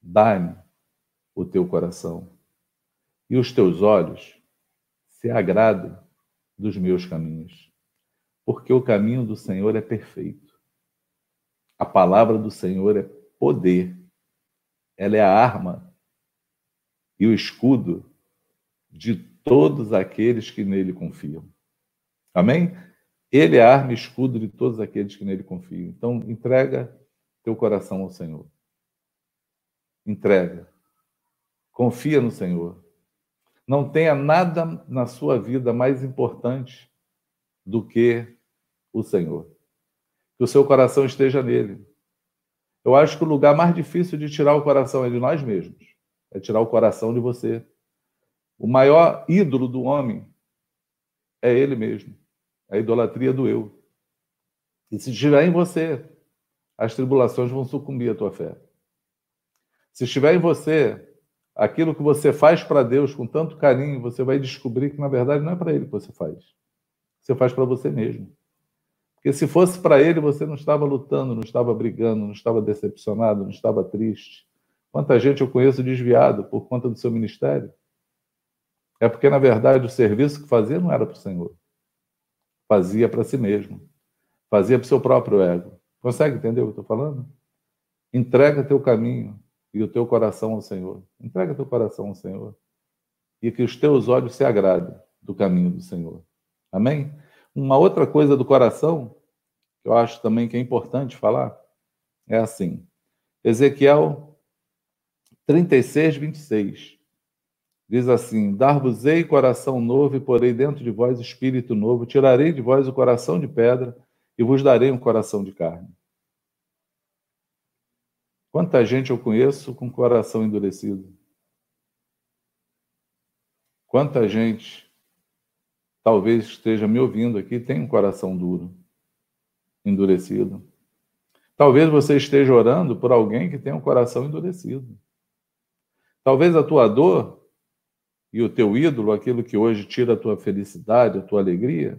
dá-me o teu coração e os teus olhos se agradem dos meus caminhos porque o caminho do Senhor é perfeito. A palavra do Senhor é poder. Ela é a arma e o escudo de todos aqueles que nele confiam. Amém? Ele é a arma e escudo de todos aqueles que nele confiam. Então, entrega teu coração ao Senhor. Entrega. Confia no Senhor. Não tenha nada na sua vida mais importante do que o Senhor. Que o seu coração esteja nele. Eu acho que o lugar mais difícil de tirar o coração é de nós mesmos. é tirar o coração de você. O maior ídolo do homem é ele mesmo. A idolatria do eu. E se estiver em você, as tribulações vão sucumbir à tua fé. Se estiver em você, aquilo que você faz para Deus com tanto carinho, você vai descobrir que na verdade não é para ele que você faz. Você faz para você mesmo. Porque se fosse para ele, você não estava lutando, não estava brigando, não estava decepcionado, não estava triste. Quanta gente eu conheço desviado por conta do seu ministério? É porque, na verdade, o serviço que fazia não era para o Senhor. Fazia para si mesmo. Fazia para o seu próprio ego. Consegue entender o que eu estou falando? Entrega teu caminho e o teu coração ao Senhor. Entrega teu coração ao Senhor. E que os teus olhos se agradem do caminho do Senhor. Amém? Uma outra coisa do coração, que eu acho também que é importante falar, é assim. Ezequiel 36, 26. Diz assim: Dar-vos-ei coração novo e porei dentro de vós espírito novo, tirarei de vós o coração de pedra e vos darei um coração de carne. Quanta gente eu conheço com coração endurecido? Quanta gente talvez esteja me ouvindo aqui, tem um coração duro, endurecido. Talvez você esteja orando por alguém que tem um coração endurecido. Talvez a tua dor e o teu ídolo, aquilo que hoje tira a tua felicidade, a tua alegria,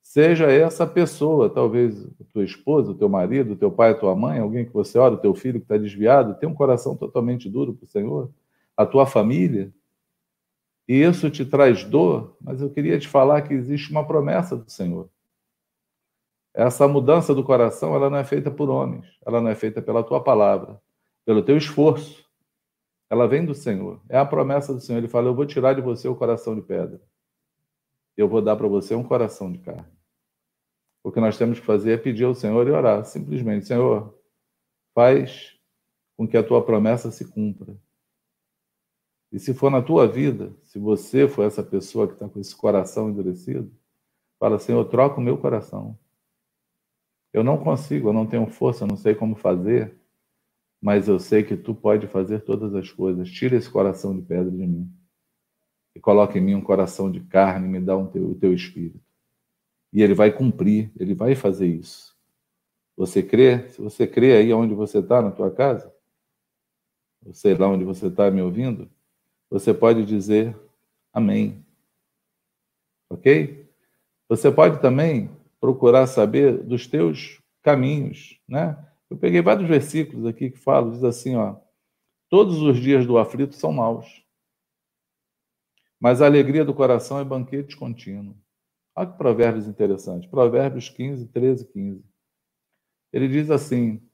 seja essa pessoa, talvez a tua esposa, o teu marido, o teu pai, a tua mãe, alguém que você ora, o teu filho que está desviado, tem um coração totalmente duro para o Senhor, a tua família, e isso te traz dor, mas eu queria te falar que existe uma promessa do Senhor. Essa mudança do coração, ela não é feita por homens, ela não é feita pela tua palavra, pelo teu esforço. Ela vem do Senhor. É a promessa do Senhor. Ele fala: Eu vou tirar de você o coração de pedra. Eu vou dar para você um coração de carne. O que nós temos que fazer é pedir ao Senhor e orar. Simplesmente, Senhor, faz com que a tua promessa se cumpra. E se for na tua vida, se você for essa pessoa que está com esse coração endurecido, fala, Senhor, troca o meu coração. Eu não consigo, eu não tenho força, eu não sei como fazer, mas eu sei que tu pode fazer todas as coisas. Tira esse coração de pedra de mim e coloca em mim um coração de carne, e me dá um teu, o teu espírito. E ele vai cumprir, ele vai fazer isso. Você crê? Se você crê aí onde você está, na tua casa, eu sei lá onde você está me ouvindo, você pode dizer amém. Ok? Você pode também procurar saber dos teus caminhos, né? Eu peguei vários versículos aqui que falam, diz assim, ó, todos os dias do aflito são maus, mas a alegria do coração é banquete contínuo. Olha que provérbios interessantes. Provérbios 15, 13 15. Ele diz assim,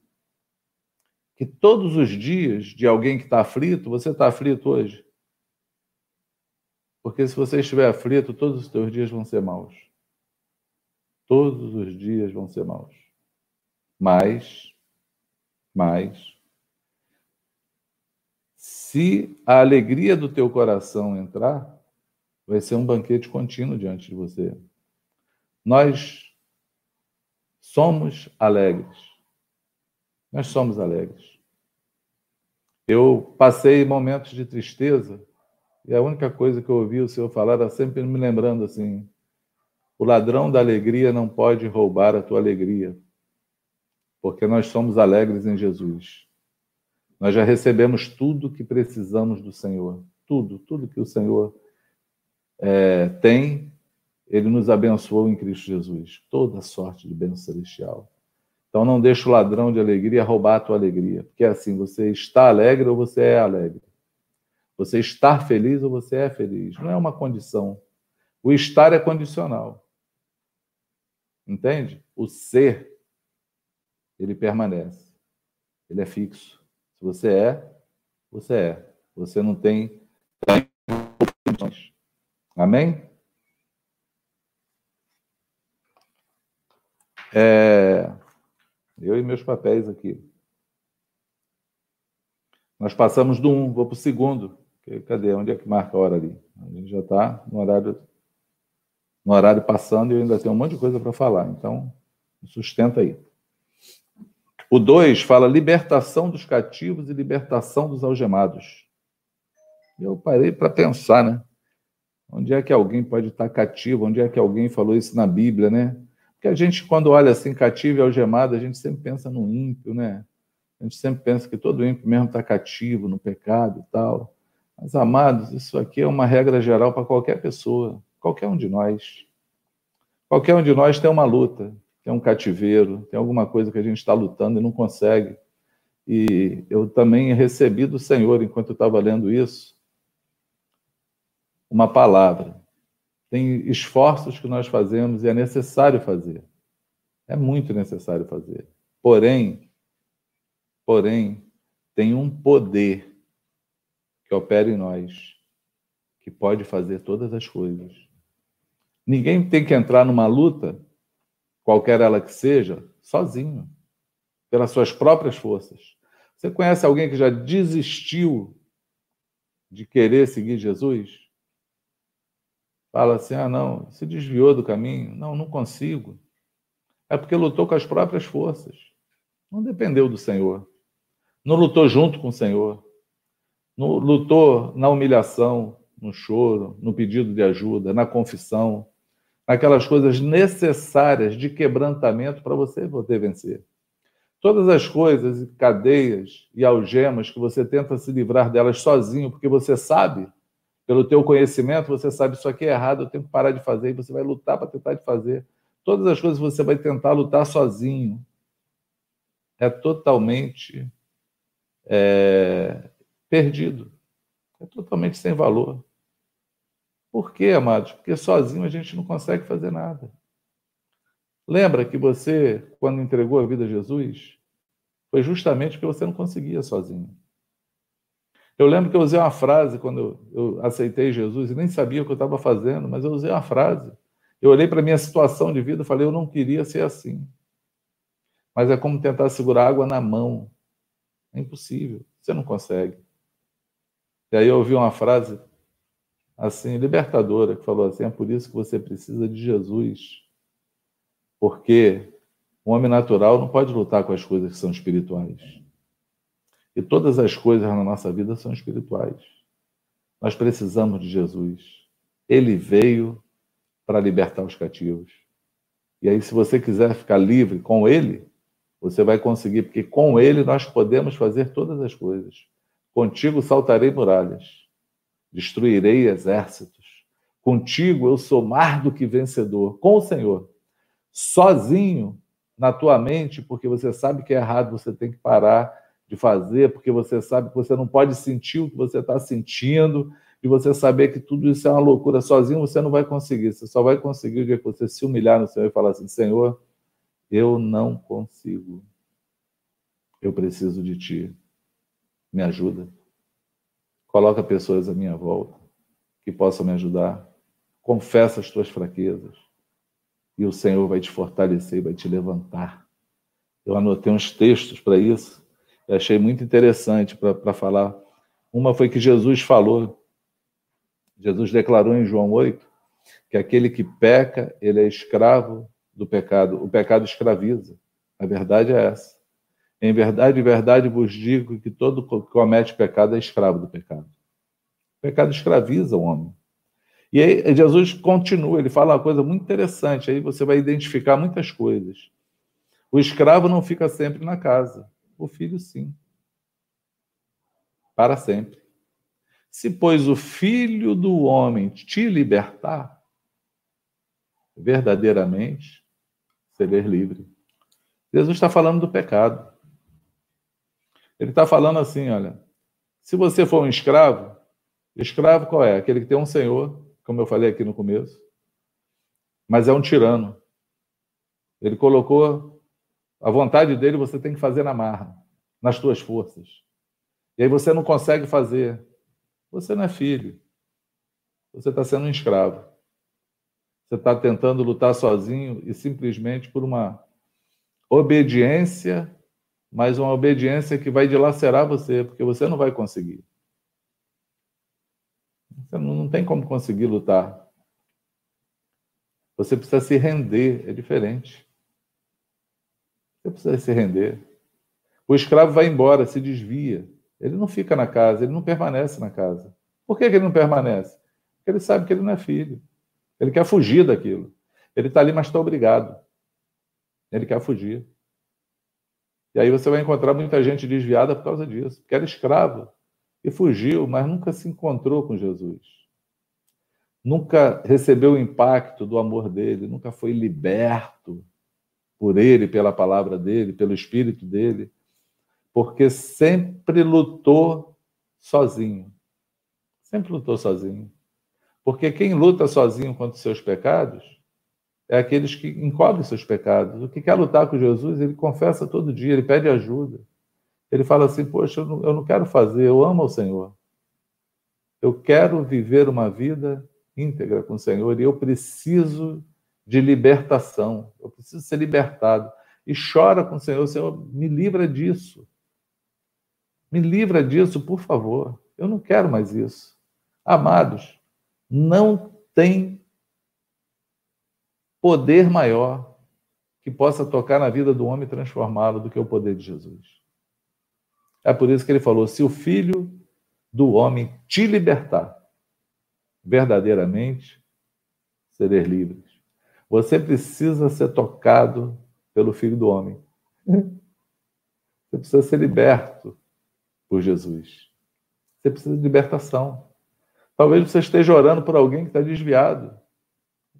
que todos os dias de alguém que está aflito, você está aflito hoje? Porque se você estiver aflito, todos os teus dias vão ser maus. Todos os dias vão ser maus. Mas, mas, se a alegria do teu coração entrar, vai ser um banquete contínuo diante de você. Nós somos alegres. Nós somos alegres. Eu passei momentos de tristeza e a única coisa que eu ouvi o Senhor falar era sempre me lembrando assim: o ladrão da alegria não pode roubar a tua alegria, porque nós somos alegres em Jesus. Nós já recebemos tudo que precisamos do Senhor. Tudo, tudo que o Senhor é, tem, Ele nos abençoou em Cristo Jesus. Toda sorte de bênção celestial. Então não deixe o ladrão de alegria roubar a tua alegria, porque é assim, você está alegre ou você é alegre. Você estar feliz ou você é feliz. Não é uma condição. O estar é condicional. Entende? O ser, ele permanece. Ele é fixo. Se você é, você é. Você não tem opções. Amém? É, eu e meus papéis aqui. Nós passamos do 1, um, vou para o segundo. Cadê? Onde é que marca a hora ali? A gente já está no horário, no horário passando e eu ainda tenho um monte de coisa para falar. Então, sustenta aí. O 2 fala libertação dos cativos e libertação dos algemados. Eu parei para pensar, né? Onde é que alguém pode estar cativo? Onde é que alguém falou isso na Bíblia, né? Porque a gente, quando olha assim, cativo e algemado, a gente sempre pensa no ímpio, né? A gente sempre pensa que todo ímpio mesmo está cativo no pecado e tal. Mas, amados, isso aqui é uma regra geral para qualquer pessoa, qualquer um de nós. Qualquer um de nós tem uma luta, tem um cativeiro, tem alguma coisa que a gente está lutando e não consegue. E eu também recebi do Senhor, enquanto eu estava lendo isso, uma palavra. Tem esforços que nós fazemos e é necessário fazer. É muito necessário fazer. Porém, porém, tem um poder que opera em nós, que pode fazer todas as coisas. Ninguém tem que entrar numa luta, qualquer ela que seja, sozinho, pelas suas próprias forças. Você conhece alguém que já desistiu de querer seguir Jesus? Fala assim: ah, não, se desviou do caminho. Não, não consigo. É porque lutou com as próprias forças. Não dependeu do Senhor. Não lutou junto com o Senhor no, lutou na humilhação, no choro, no pedido de ajuda, na confissão, naquelas coisas necessárias de quebrantamento para você poder vencer. Todas as coisas, cadeias e algemas que você tenta se livrar delas sozinho, porque você sabe, pelo teu conhecimento, você sabe isso aqui é errado, eu tenho que parar de fazer, e você vai lutar para tentar de fazer. Todas as coisas você vai tentar lutar sozinho. É totalmente é, perdido. É totalmente sem valor. Por quê, amados? Porque sozinho a gente não consegue fazer nada. Lembra que você, quando entregou a vida a Jesus, foi justamente porque você não conseguia sozinho. Eu lembro que eu usei uma frase quando eu, aceitei Jesus e nem sabia o que eu estava fazendo, mas eu usei uma frase. Eu olhei para a minha situação de vida e falei: eu não queria ser assim. Mas é como tentar segurar água na mão. É impossível. Você não consegue. E aí eu ouvi uma frase assim, libertadora, que falou assim: é por isso que você precisa de Jesus. Porque o homem natural não pode lutar com as coisas que são espirituais. E todas as coisas na nossa vida são espirituais. Nós precisamos de Jesus. Ele veio para libertar os cativos. E aí, se você quiser ficar livre com Ele, você vai conseguir, porque com Ele nós podemos fazer todas as coisas. Contigo saltarei muralhas, destruirei exércitos. Contigo eu sou mais do que vencedor, com o Senhor. Sozinho, na tua mente, porque você sabe que é errado, você tem que parar de fazer, porque você sabe que você não pode sentir o que você está sentindo, e você saber que tudo isso é uma loucura. Sozinho você não vai conseguir, você só vai conseguir o dia que você se humilhar no Senhor e falar assim: Senhor, eu não consigo, eu preciso de Ti me ajuda. Coloca pessoas à minha volta que possam me ajudar. Confessa as tuas fraquezas. E o Senhor vai te fortalecer, vai te levantar. Eu anotei uns textos para isso. Eu achei muito interessante para falar. Uma foi que Jesus falou. Jesus declarou em João 8 que aquele que peca, ele é escravo do pecado. O pecado escraviza. A verdade é essa. Em verdade, em verdade vos digo que todo que comete pecado é escravo do pecado. O pecado escraviza o homem. E aí Jesus continua, ele fala uma coisa muito interessante, aí você vai identificar muitas coisas. O escravo não fica sempre na casa, o filho sim. Para sempre. Se, pois, o filho do homem te libertar, verdadeiramente serer livre. Jesus está falando do pecado. Ele está falando assim: olha, se você for um escravo, escravo qual é? Aquele que tem um senhor, como eu falei aqui no começo, mas é um tirano. Ele colocou a vontade dele, você tem que fazer na marra, nas tuas forças. E aí você não consegue fazer. Você não é filho. Você está sendo um escravo. Você está tentando lutar sozinho e simplesmente por uma obediência mas uma obediência que vai dilacerar você, porque você não vai conseguir. Você não tem como conseguir lutar. Você precisa se render, é diferente. Você precisa se render. O escravo vai embora, se desvia. Ele não fica na casa, ele não permanece na casa. Por que, que ele não permanece? Porque ele sabe que ele não é filho. Ele quer fugir daquilo. Ele está ali, mas está obrigado. Ele quer fugir. E aí você vai encontrar muita gente desviada por causa disso, porque era escravo e fugiu, mas nunca se encontrou com Jesus. Nunca recebeu o impacto do amor dele, nunca foi liberto por ele, pela palavra dele, pelo espírito dele, porque sempre lutou sozinho. Sempre lutou sozinho. Porque quem luta sozinho contra os seus pecados é aqueles que encobrem seus pecados. O que quer lutar com Jesus, ele confessa todo dia, ele pede ajuda. Ele fala assim: Poxa, eu não, eu não quero fazer, eu amo o Senhor. Eu quero viver uma vida íntegra com o Senhor e eu preciso de libertação, eu preciso ser libertado. E chora com o Senhor: Senhor, me livra disso. Me livra disso, por favor. Eu não quero mais isso. Amados, não tem poder maior que possa tocar na vida do homem e transformá-lo do que o poder de Jesus. É por isso que ele falou: se o filho do homem te libertar, verdadeiramente seres livres. Você precisa ser tocado pelo filho do homem. Você precisa ser liberto por Jesus. Você precisa de libertação. Talvez você esteja orando por alguém que está desviado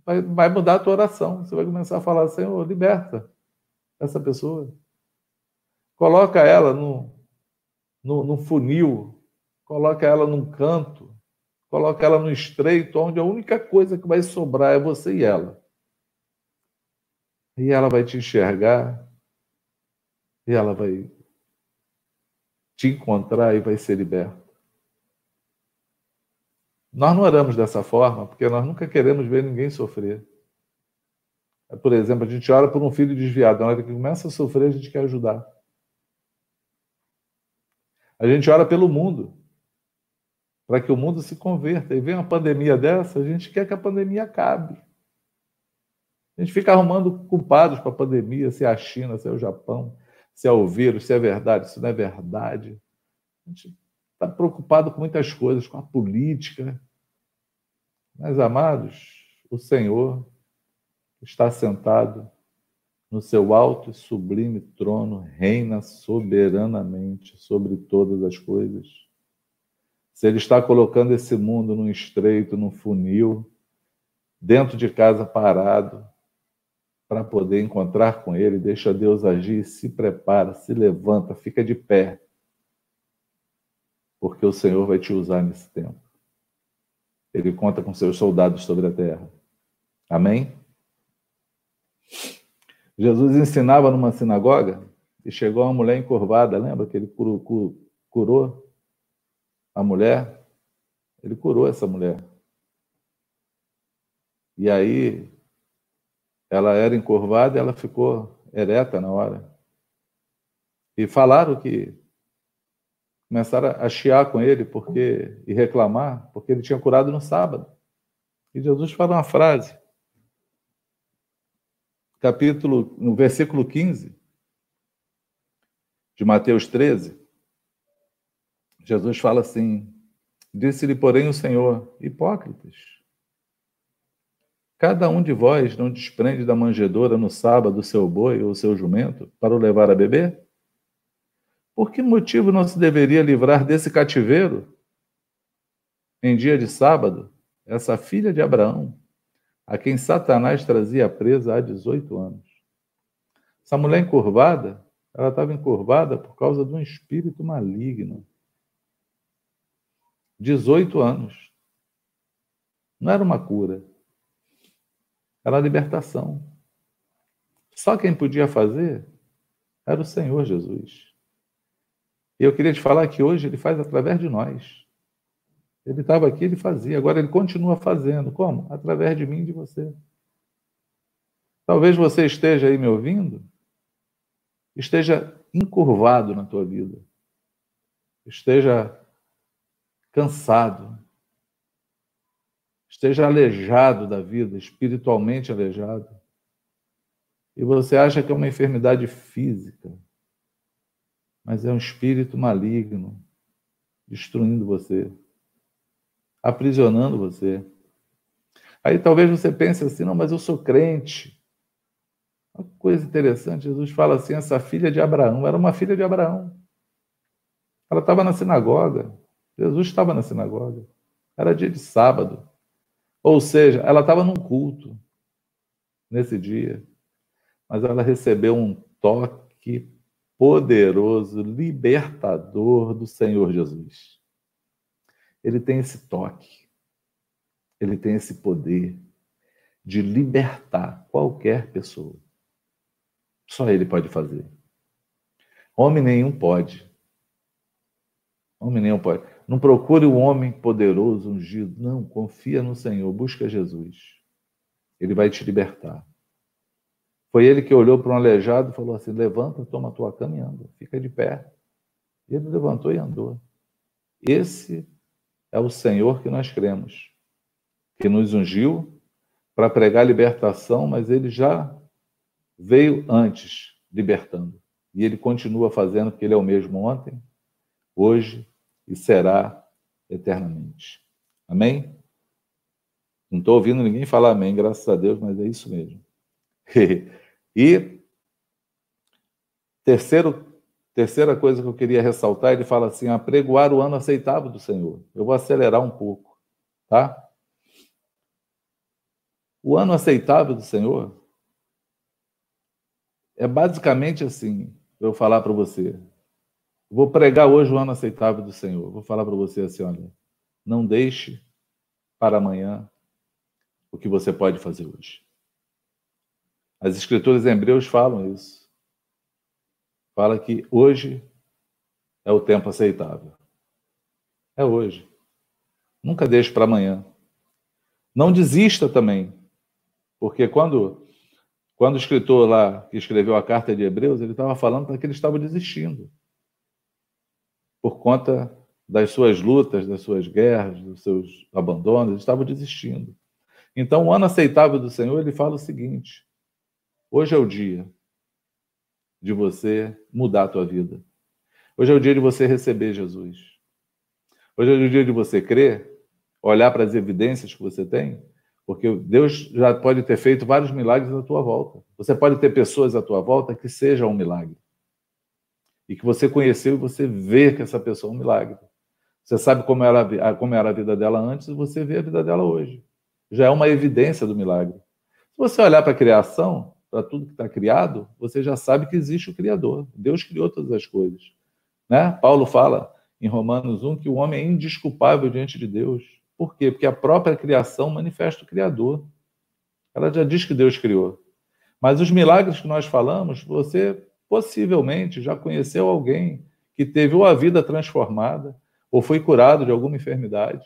vai, vai mudar a tua oração. Você vai começar a falar, Senhor, liberta essa pessoa. Coloca ela no, no, no funil, coloca ela num canto, coloca ela no estreito, onde a única coisa que vai sobrar é você e ela. E ela vai te enxergar, e ela vai te encontrar e vai ser liberta. Nós não oramos dessa forma porque nós nunca queremos ver ninguém sofrer. Por exemplo, a gente ora por um filho desviado. Na hora que começa a sofrer, a gente quer ajudar. A gente ora pelo mundo, para que o mundo se converta. E vem uma pandemia dessa, a gente quer que a pandemia acabe. A gente fica arrumando culpados para a pandemia, se é a China, se é o Japão, se é o vírus, se é verdade, se não é verdade. A gente está preocupado com muitas coisas, com a política. Mas, amados, o Senhor está sentado no seu alto e sublime trono, reina soberanamente sobre todas as coisas. Se Ele está colocando esse mundo num estreito, num funil, dentro de casa parado, para poder encontrar com Ele, deixa Deus agir, se prepara, se levanta, fica de pé porque o Senhor vai te usar nesse tempo. Ele conta com seus soldados sobre a terra. Amém? Jesus ensinava numa sinagoga e chegou uma mulher encurvada, lembra que ele curou a mulher? Ele curou essa mulher. E aí ela era encurvada e ela ficou ereta na hora. E falaram que começaram a chiar com ele porque e reclamar porque ele tinha curado no sábado. E Jesus fala uma frase, capítulo, no versículo 15 de Mateus 13, Jesus fala assim: Disse-lhe, porém, o Senhor, hipócritas, cada um de vós não desprende da manjedoura no sábado o seu boi ou o seu jumento para o levar a beber? Por que motivo não se deveria livrar desse cativeiro? Em dia de sábado, essa filha de Abraão, a quem Satanás trazia presa há 18 anos. Essa mulher encurvada, ela estava encurvada por causa de um espírito maligno. 18 anos. Não era uma cura, era a libertação. Só quem podia fazer era o Senhor Jesus. E eu queria te falar que hoje ele faz através de nós. Ele estava aqui, ele fazia, agora ele continua fazendo. Como? Através de mim e de você. Talvez você esteja aí me ouvindo, esteja encurvado na tua vida, esteja cansado, esteja aleijado da vida, espiritualmente aleijado, e você acha que é uma enfermidade física, mas é um espírito maligno destruindo você. aprisionando você. Aí talvez você pense assim, não, mas eu sou crente. Uma coisa interessante, Jesus fala assim, essa filha de Abraão era uma filha de Abraão. Ela estava na sinagoga. Jesus estava na sinagoga. Era dia de sábado. Ou seja, ela estava num culto nesse dia. Mas ela recebeu um toque poderoso, libertador do Senhor Jesus. Ele tem esse toque. Ele tem esse poder de libertar qualquer pessoa. Só ele pode fazer. Homem nenhum pode. Homem nenhum pode. Não procure o homem poderoso, ungido. Não, confia no Senhor, busca Jesus. Ele vai te libertar. Foi ele que olhou para um aleijado e falou assim: levanta, toma a tua cama e anda, fica de pé. E ele levantou e andou. Esse é o Senhor que nós cremos, que nos ungiu para pregar libertação, mas ele já veio antes libertando. E ele continua fazendo, porque ele é o mesmo ontem, hoje e será eternamente. Amém? Não estou ouvindo ninguém falar amém, graças a Deus, mas é isso mesmo. e terceiro, terceira coisa que eu queria ressaltar, ele fala assim: apregoar o ano aceitável do Senhor. Eu vou acelerar um pouco, tá? O ano aceitável do Senhor é basicamente assim, eu falar para você. Vou pregar hoje o ano aceitável do Senhor. Vou falar para você assim, olha, não deixe para amanhã o que você pode fazer hoje. As escrituras Hebreus falam isso. Fala que hoje é o tempo aceitável. É hoje. Nunca deixe para amanhã. Não desista também. Porque quando quando o escritor lá que escreveu a carta de Hebreus, ele estava falando que ele estava desistindo por conta das suas lutas, das suas guerras, dos seus abandonos, ele estava desistindo. Então, o ano aceitável do Senhor, ele fala o seguinte: hoje é o dia de você mudar a tua vida. Hoje é o dia de você receber Jesus. Hoje é o dia de você crer, olhar para as evidências que você tem, porque Deus já pode ter feito vários milagres à tua volta. Você pode ter pessoas à tua volta que sejam um milagre e que você conheceu e você vê que essa pessoa é um milagre. Você sabe como era, como era a vida dela antes e você vê a vida dela hoje. Já é uma evidência do milagre. Se você olhar para a criação, para tudo que está criado, você já sabe que existe o Criador. Deus criou todas as coisas. Né? Paulo fala em Romanos 1 que o homem é indisculpável diante de Deus. Por quê? Porque a própria criação manifesta o Criador. Ela já diz que Deus criou. Mas os milagres que nós falamos, você possivelmente já conheceu alguém que teve ou a vida transformada ou foi curado de alguma enfermidade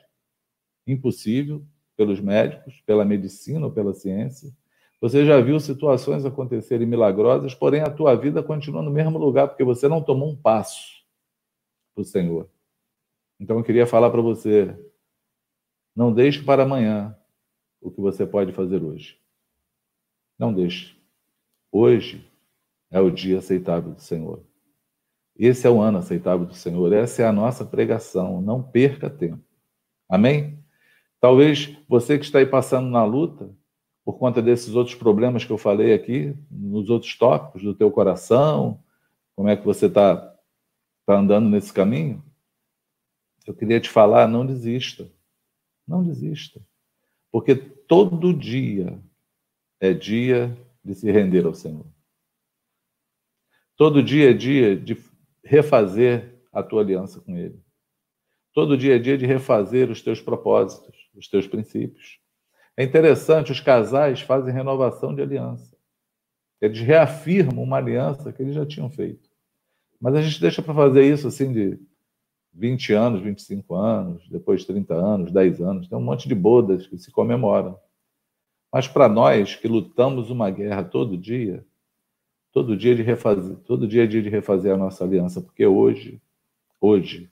impossível pelos médicos, pela medicina ou pela ciência. Você já viu situações acontecerem milagrosas, porém a tua vida continua no mesmo lugar porque você não tomou um passo para o Senhor. Então eu queria falar para você: não deixe para amanhã o que você pode fazer hoje. Não deixe. Hoje é o dia aceitável do Senhor. Esse é o ano aceitável do Senhor. Essa é a nossa pregação. Não perca tempo. Amém? Talvez você que está aí passando na luta, por conta desses outros problemas que eu falei aqui, nos outros tópicos do teu coração, como é que você está tá andando nesse caminho, eu queria te falar, não desista. Não desista. Porque todo dia é dia de se render ao Senhor. Todo dia é dia de refazer a tua aliança com Ele. Todo dia é dia de refazer os teus propósitos, os teus princípios. É interessante, os casais fazem renovação de aliança. Eles reafirmam uma aliança que eles já tinham feito. Mas a gente deixa para fazer isso assim de 20 anos, 25 anos, depois 30 anos, 10 anos. Tem um monte de bodas que se comemoram. Mas para nós que lutamos uma guerra todo dia, todo dia de refazer, todo dia é dia de refazer a nossa aliança, porque hoje, hoje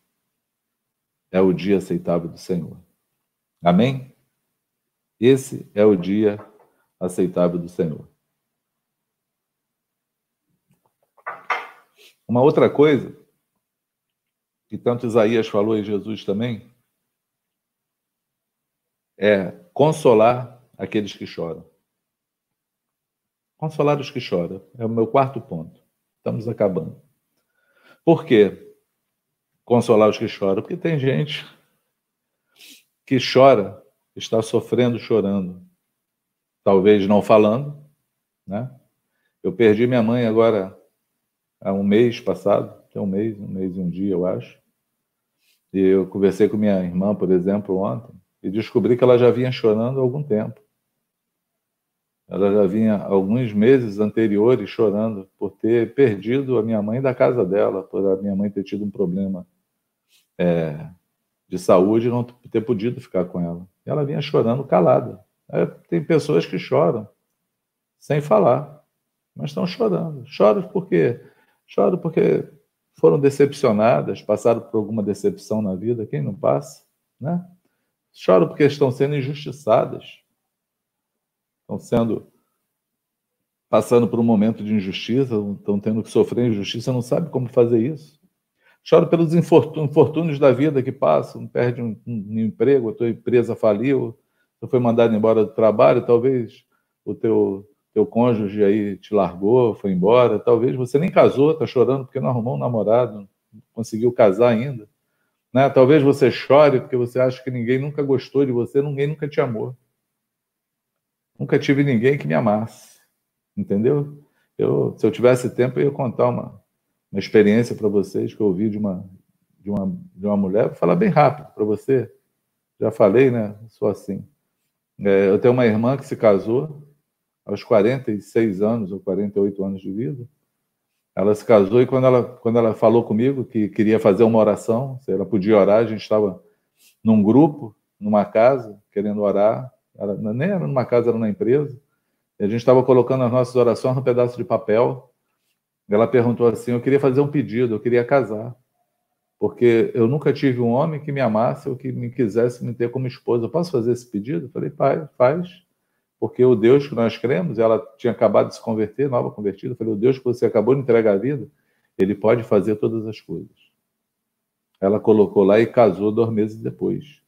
é o dia aceitável do Senhor. Amém? Esse é o dia aceitável do Senhor. Uma outra coisa que tanto Isaías falou e Jesus também, é consolar aqueles que choram. Consolar os que choram. É o meu quarto ponto. Estamos acabando. Por quê? Consolar os que choram. Porque tem gente que chora, está sofrendo, chorando. Talvez não falando, né? Eu perdi minha mãe agora há um mês passado, tem um mês, um mês e um dia, eu acho. E eu conversei com minha irmã, por exemplo, ontem, e descobri que ela já vinha chorando há algum tempo. Ela já vinha alguns meses anteriores chorando por ter perdido a minha mãe da casa dela, por a minha mãe ter tido um problema é, de saúde e não ter podido ficar com ela. Ela vinha chorando calada. Tem pessoas que choram sem falar, mas estão chorando. Choram porque choram porque foram decepcionadas, passaram por alguma decepção na vida. Quem não passa, né? Choram porque estão sendo injustiçadas estão sendo passando por um momento de injustiça, estão tendo que sofrer injustiça, não sabe como fazer isso. Choro pelos infortúnios da vida que passam, perde um, um emprego, a tua empresa faliu, você foi mandado embora do trabalho, talvez o teu teu cônjuge aí te largou, foi embora, talvez você nem casou, está chorando porque não arrumou um namorado, não conseguiu casar ainda. Né? Talvez você chore porque você acha que ninguém nunca gostou de você, ninguém nunca te amou. Nunca tive ninguém que me amasse, entendeu? Eu, se eu tivesse tempo, eu ia contar uma, uma experiência para vocês que eu ouvi de uma, de uma, de uma mulher. Vou falar bem rápido para você. Já falei, né? Sou assim. É, eu tenho uma irmã que se casou aos 46 anos ou 48 anos de vida. Ela se casou e quando ela, quando ela falou comigo que queria fazer uma oração, se ela podia orar, a gente estava num grupo, numa casa, querendo orar. Era, nem era numa casa, era na empresa. E a gente estava colocando as nossas orações num pedaço de papel. Ela perguntou assim: Eu queria fazer um pedido, eu queria casar. Porque eu nunca tive um homem que me amasse ou que me quisesse me ter como esposa. Eu posso fazer esse pedido? Eu falei: Pai, faz. Porque o Deus que nós cremos, ela tinha acabado de se converter, nova convertida. Eu falei: O Deus que você acabou de entregar a vida, ele pode fazer todas as coisas. Ela colocou lá e casou dois meses depois.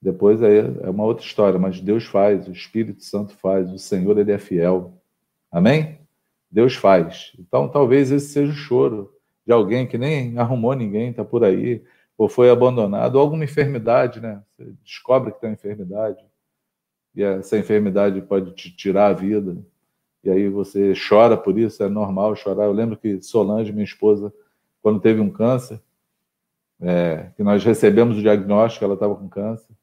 Depois aí é uma outra história, mas Deus faz, o Espírito Santo faz, o Senhor ele é fiel. Amém? Deus faz. Então talvez esse seja o choro de alguém que nem arrumou ninguém, está por aí, ou foi abandonado, ou alguma enfermidade, né? Você descobre que tem uma enfermidade, e essa enfermidade pode te tirar a vida, e aí você chora por isso, é normal chorar. Eu lembro que Solange, minha esposa, quando teve um câncer, é, que nós recebemos o diagnóstico, ela estava com câncer,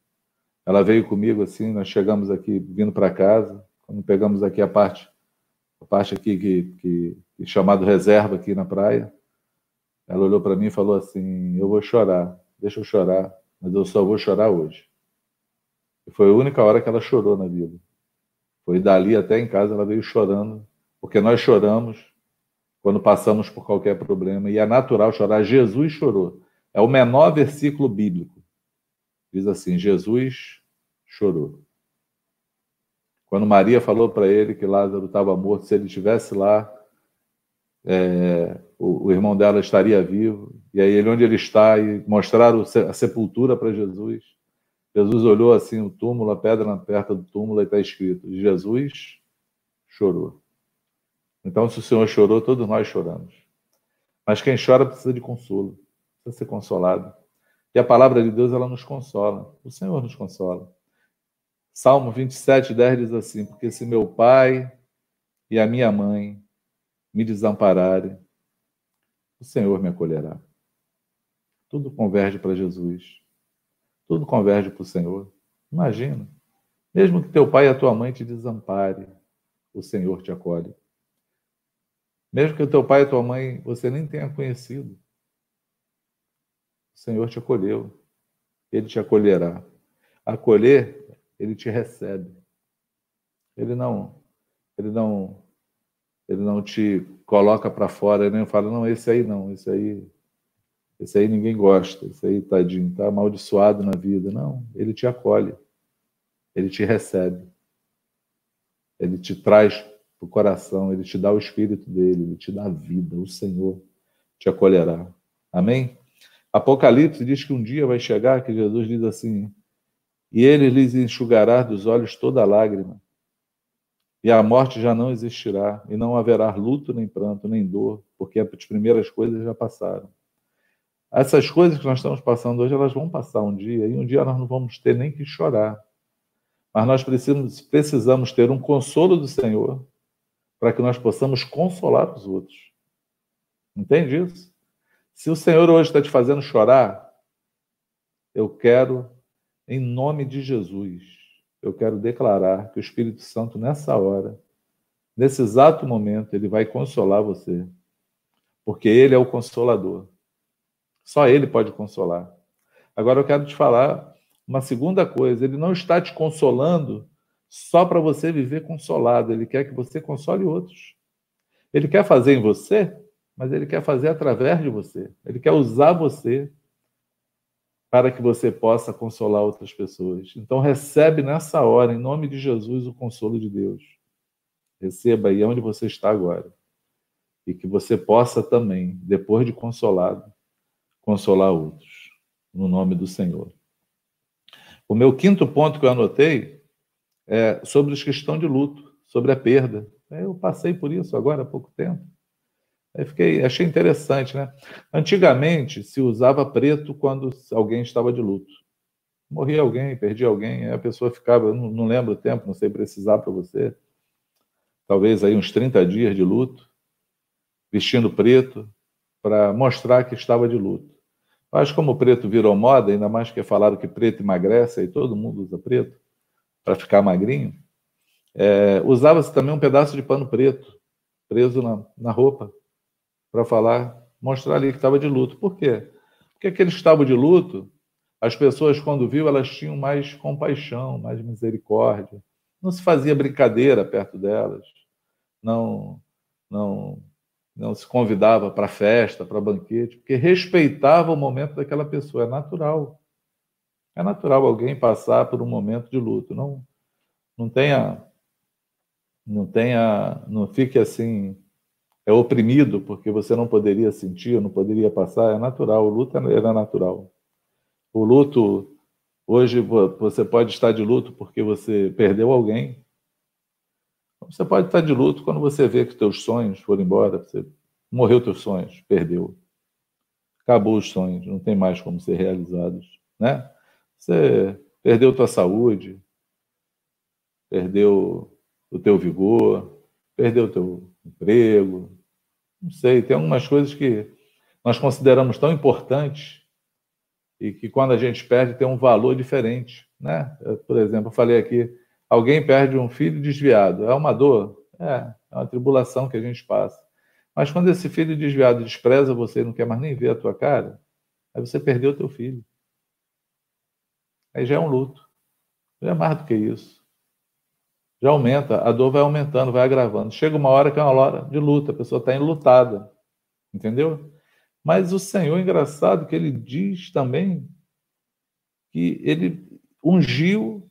ela veio comigo assim, nós chegamos aqui vindo para casa, quando pegamos aqui a parte, a parte aqui que, que, que chamado reserva aqui na praia, ela olhou para mim e falou assim: Eu vou chorar, deixa eu chorar, mas eu só vou chorar hoje. E foi a única hora que ela chorou na vida. Foi dali até em casa ela veio chorando, porque nós choramos quando passamos por qualquer problema, e é natural chorar. Jesus chorou. É o menor versículo bíblico. Diz assim: Jesus chorou. Quando Maria falou para ele que Lázaro estava morto, se ele estivesse lá, é, o, o, irmão dela estaria vivo. E aí ele onde ele está e mostraram a sepultura para Jesus. Jesus olhou assim o túmulo, a pedra perto do túmulo e está escrito: Jesus chorou. Então, se o Senhor chorou, todos nós choramos. Mas quem chora precisa de consolo, precisa ser consolado. E a palavra de Deus ela nos consola. O Senhor nos consola. Salmo 27, 10 diz assim: Porque se meu pai e a minha mãe me desampararem, o Senhor me acolherá. Tudo converge para Jesus. Tudo converge para o Senhor. Imagina. Mesmo que teu pai e a tua mãe te desampare, o Senhor te acolhe. Mesmo que o teu pai e a tua mãe você nem tenha conhecido, o Senhor te acolheu. Ele te acolherá. Acolher ele te recebe. Ele não, ele não, ele não te coloca para fora, ele nem fala, não, esse aí não, esse aí, esse aí ninguém gosta, esse aí, tadinho, tá amaldiçoado na vida. Não, ele te acolhe, ele te recebe, ele te traz para o coração, ele te dá o espírito dele, ele te dá a vida, o Senhor te acolherá. Amém? Apocalipse diz que um dia vai chegar que Jesus diz assim: e ele lhes enxugará dos olhos toda lágrima. E a morte já não existirá, e não haverá luto, nem pranto, nem dor, porque as primeiras coisas já passaram. Essas coisas que nós estamos passando hoje, elas vão passar um dia, e um dia nós não vamos ter nem que chorar. Mas nós precisamos, precisamos ter um consolo do Senhor para que nós possamos consolar os outros. Entende isso? Se o Senhor hoje está te fazendo chorar, eu quero, em nome de Jesus, eu quero declarar que o Espírito Santo, nessa hora, nesse exato momento, ele vai consolar você. Porque ele é o consolador. Só ele pode consolar. Agora eu quero te falar uma segunda coisa: ele não está te consolando só para você viver consolado, ele quer que você console outros. Ele quer fazer em você, mas ele quer fazer através de você. Ele quer usar você para que você possa consolar outras pessoas. Então recebe nessa hora, em nome de Jesus, o consolo de Deus. Receba aí onde você está agora. E que você possa também, depois de consolado, consolar outros, no nome do Senhor. O meu quinto ponto que eu anotei é sobre os que estão de luto, sobre a perda. Eu passei por isso agora há pouco tempo. Aí fiquei, achei interessante, né? Antigamente se usava preto quando alguém estava de luto. Morria alguém, perdia alguém, aí a pessoa ficava, não, não lembro o tempo, não sei precisar para você, talvez aí uns 30 dias de luto, vestindo preto, para mostrar que estava de luto. Mas como o preto virou moda, ainda mais que falaram que preto emagrece, aí todo mundo usa preto para ficar magrinho, é, usava-se também um pedaço de pano preto preso na, na roupa para falar, mostrar ali que estava de luto. Por quê? Porque aquele estava de luto, as pessoas, quando viu, elas tinham mais compaixão, mais misericórdia. Não se fazia brincadeira perto delas. Não, não, não se convidava para festa, para banquete, porque respeitava o momento daquela pessoa. É natural. É natural alguém passar por um momento de luto. Não, não tenha, não tenha, não fique assim é oprimido porque você não poderia sentir, não poderia passar, é natural. O luto era natural. O luto, hoje você pode estar de luto porque você perdeu alguém. Você pode estar de luto quando você vê que teus sonhos foram embora, você morreu teus sonhos, perdeu. Acabou os sonhos, não tem mais como ser realizados, né? Você perdeu tua saúde, perdeu o teu vigor, perdeu o teu emprego, não sei, tem algumas coisas que nós consideramos tão importantes e que quando a gente perde tem um valor diferente, né? Por exemplo, eu falei aqui, alguém perde um filho desviado, é uma dor, é, é uma tribulação que a gente passa. Mas quando esse filho desviado despreza você não quer mais nem ver a tua cara, aí você perdeu o teu filho. Aí já é um luto. Já é mais do que isso já aumenta, a dor vai aumentando, vai agravando. Chega uma hora que é uma hora de luta, a pessoa está enlutada, entendeu? Mas o Senhor, engraçado, que ele diz também que ele ungiu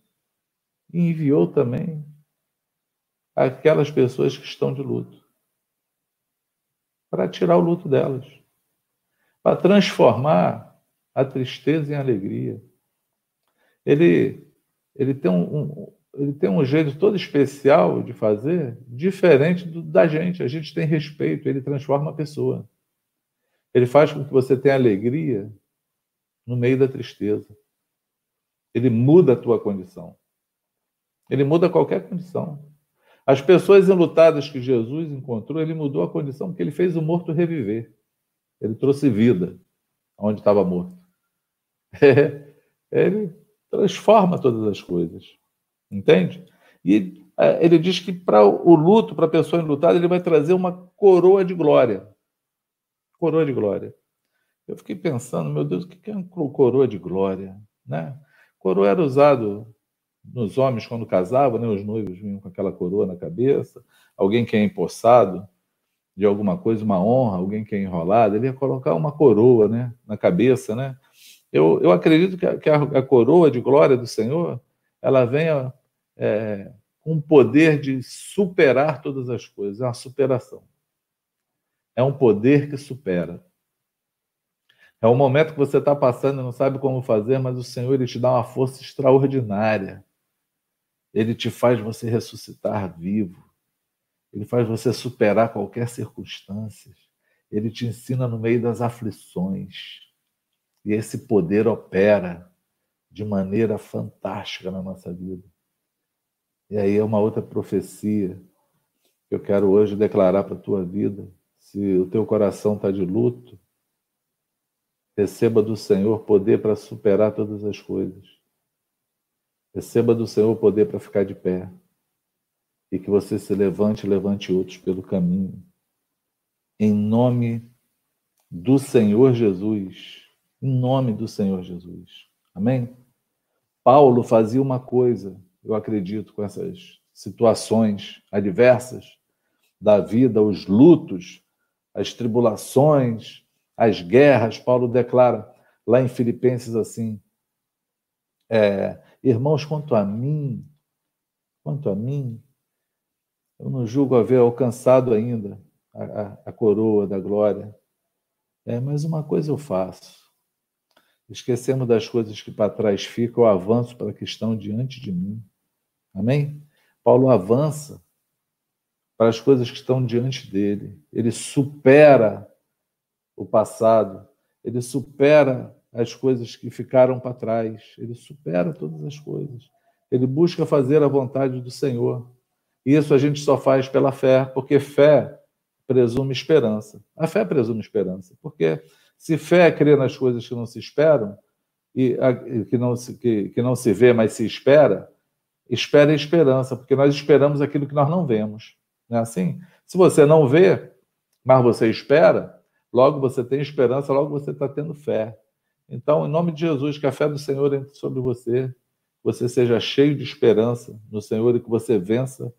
e enviou também aquelas pessoas que estão de luto para tirar o luto delas, para transformar a tristeza em alegria. Ele, ele tem um, um ele tem um jeito todo especial de fazer, diferente do, da gente. A gente tem respeito, ele transforma a pessoa. Ele faz com que você tenha alegria no meio da tristeza. Ele muda a tua condição. Ele muda qualquer condição. As pessoas enlutadas que Jesus encontrou, ele mudou a condição, porque ele fez o morto reviver. Ele trouxe vida onde estava morto. ele transforma todas as coisas. Entende? E é, ele diz que para o luto, para a pessoa enlutada, ele vai trazer uma coroa de glória. Coroa de glória. Eu fiquei pensando, meu Deus, o que é uma coroa de glória? Né? Coroa era usado nos homens quando casavam, né? os noivos vinham com aquela coroa na cabeça. Alguém que é empossado de alguma coisa, uma honra, alguém que é enrolado, ele ia colocar uma coroa né? na cabeça. Né? Eu, eu acredito que, a, que a, a coroa de glória do Senhor ela venha é, o poder de superar todas as coisas. É uma superação. É um poder que supera. É um momento que você está passando e não sabe como fazer, mas o Senhor ele te dá uma força extraordinária. Ele te faz você ressuscitar vivo. Ele faz você superar qualquer circunstância. Ele te ensina no meio das aflições. E esse poder opera de maneira fantástica na nossa vida. E aí é uma outra profecia que eu quero hoje declarar para a tua vida. Se o teu coração está de luto, receba do Senhor poder para superar todas as coisas. Receba do Senhor poder para ficar de pé. E que você se levante e levante outros pelo caminho. Em nome do Senhor Jesus. Em nome do Senhor Jesus. Amém? Paulo fazia uma coisa, eu acredito, com essas situações adversas da vida, os lutos, as tribulações, as guerras. Paulo declara lá em Filipenses assim: é, Irmãos, quanto a mim, quanto a mim, eu não julgo haver alcançado ainda a, a, a coroa da glória. É, mas uma coisa eu faço Esquecemos das coisas que para trás ficam, eu avanço para que estão diante de mim. Amém? Paulo avança para as coisas que estão diante dele. Ele supera o passado, ele supera as coisas que ficaram para trás, ele supera todas as coisas. Ele busca fazer a vontade do Senhor. Isso a gente só faz pela fé, porque fé presume esperança. A fé presume esperança, porque se fé é crer nas coisas que não se esperam, e que não se, que, que não se vê, mas se espera, espera esperança, porque nós esperamos aquilo que nós não vemos. Não é assim? Se você não vê, mas você espera, logo você tem esperança, logo você está tendo fé. Então, em nome de Jesus, que a fé do Senhor entre sobre você, você seja cheio de esperança no Senhor e que você vença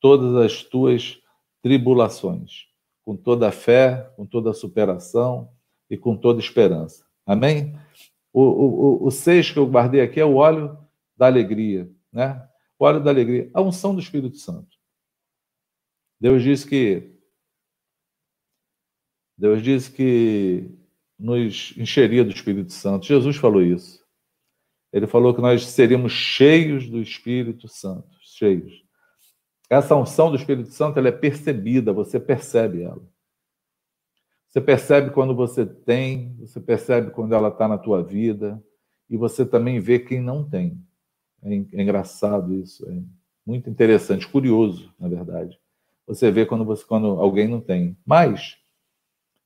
todas as tuas tribulações, com toda a fé, com toda a superação, e com toda esperança. Amém? O, o, o seis que eu guardei aqui é o óleo da alegria, né? O óleo da alegria, a unção do Espírito Santo. Deus diz que Deus diz que nos encheria do Espírito Santo. Jesus falou isso. Ele falou que nós seríamos cheios do Espírito Santo, cheios. Essa unção do Espírito Santo ela é percebida, você percebe ela. Você percebe quando você tem, você percebe quando ela está na tua vida, e você também vê quem não tem. É, é engraçado isso, é muito interessante, curioso, na verdade. Você vê quando, você, quando alguém não tem. Mas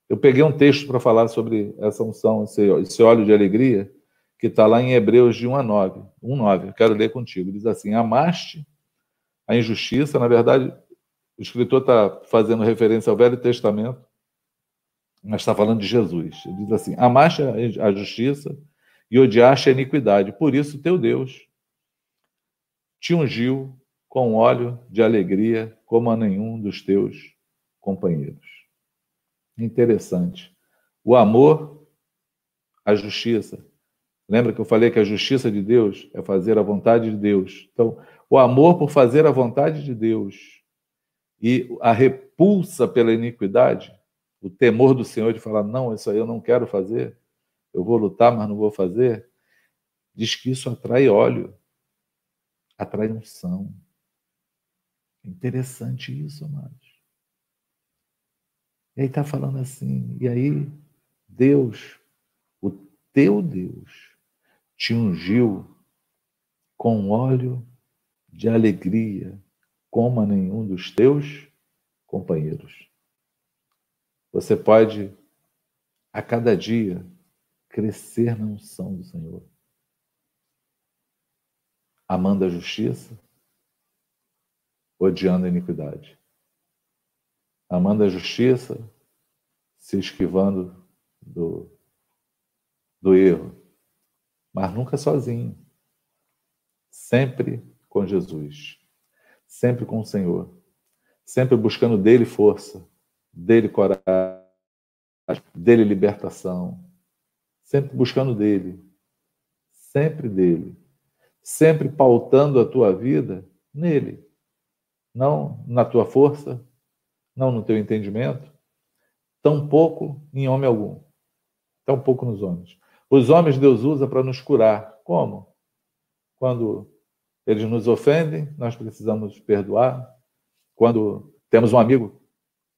eu peguei um texto para falar sobre essa unção, esse, óleo de alegria, que está lá em Hebreus de 1 a 9. 1 9, eu quero ler contigo. Diz assim: Amaste a injustiça, na verdade, o escritor está fazendo referência ao Velho Testamento, mas está falando de Jesus. Ele diz assim: amaste a justiça e odiaste a iniquidade. Por isso, teu Deus te ungiu com óleo de alegria, como a nenhum dos teus companheiros. Interessante. O amor, a justiça. Lembra que eu falei que a justiça de Deus é fazer a vontade de Deus. Então, o amor por fazer a vontade de Deus e a repulsa pela iniquidade o temor do Senhor de falar: não, isso aí eu não quero fazer, eu vou lutar, mas não vou fazer, diz que isso atrai óleo, atrai unção. Interessante isso, amados. E aí está falando assim, e aí Deus, o teu Deus, te ungiu com óleo de alegria, como a nenhum dos teus companheiros. Você pode, a cada dia, crescer na unção do Senhor. Amando a justiça, odiando a iniquidade. Amando a justiça, se esquivando do, do erro. Mas nunca sozinho. Sempre com Jesus. Sempre com o Senhor. Sempre buscando dele força dele coragem, dele libertação, sempre buscando dele, sempre dele, sempre pautando a tua vida nele, não na tua força, não no teu entendimento, tampouco em homem algum. Está um pouco nos homens. Os homens Deus usa para nos curar. Como? Quando eles nos ofendem, nós precisamos perdoar. Quando temos um amigo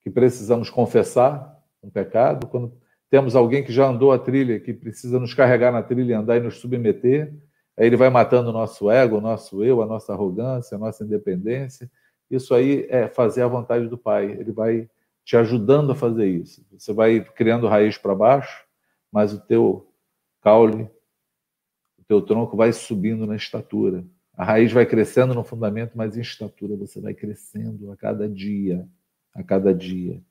que precisamos confessar um pecado, quando temos alguém que já andou a trilha, que precisa nos carregar na trilha e andar e nos submeter, aí ele vai matando o nosso ego, o nosso eu, a nossa arrogância, a nossa independência. Isso aí é fazer a vontade do Pai. Ele vai te ajudando a fazer isso. Você vai criando raiz para baixo, mas o teu caule, o teu tronco vai subindo na estatura. A raiz vai crescendo no fundamento, mas em estatura você vai crescendo a cada dia, a cada dia.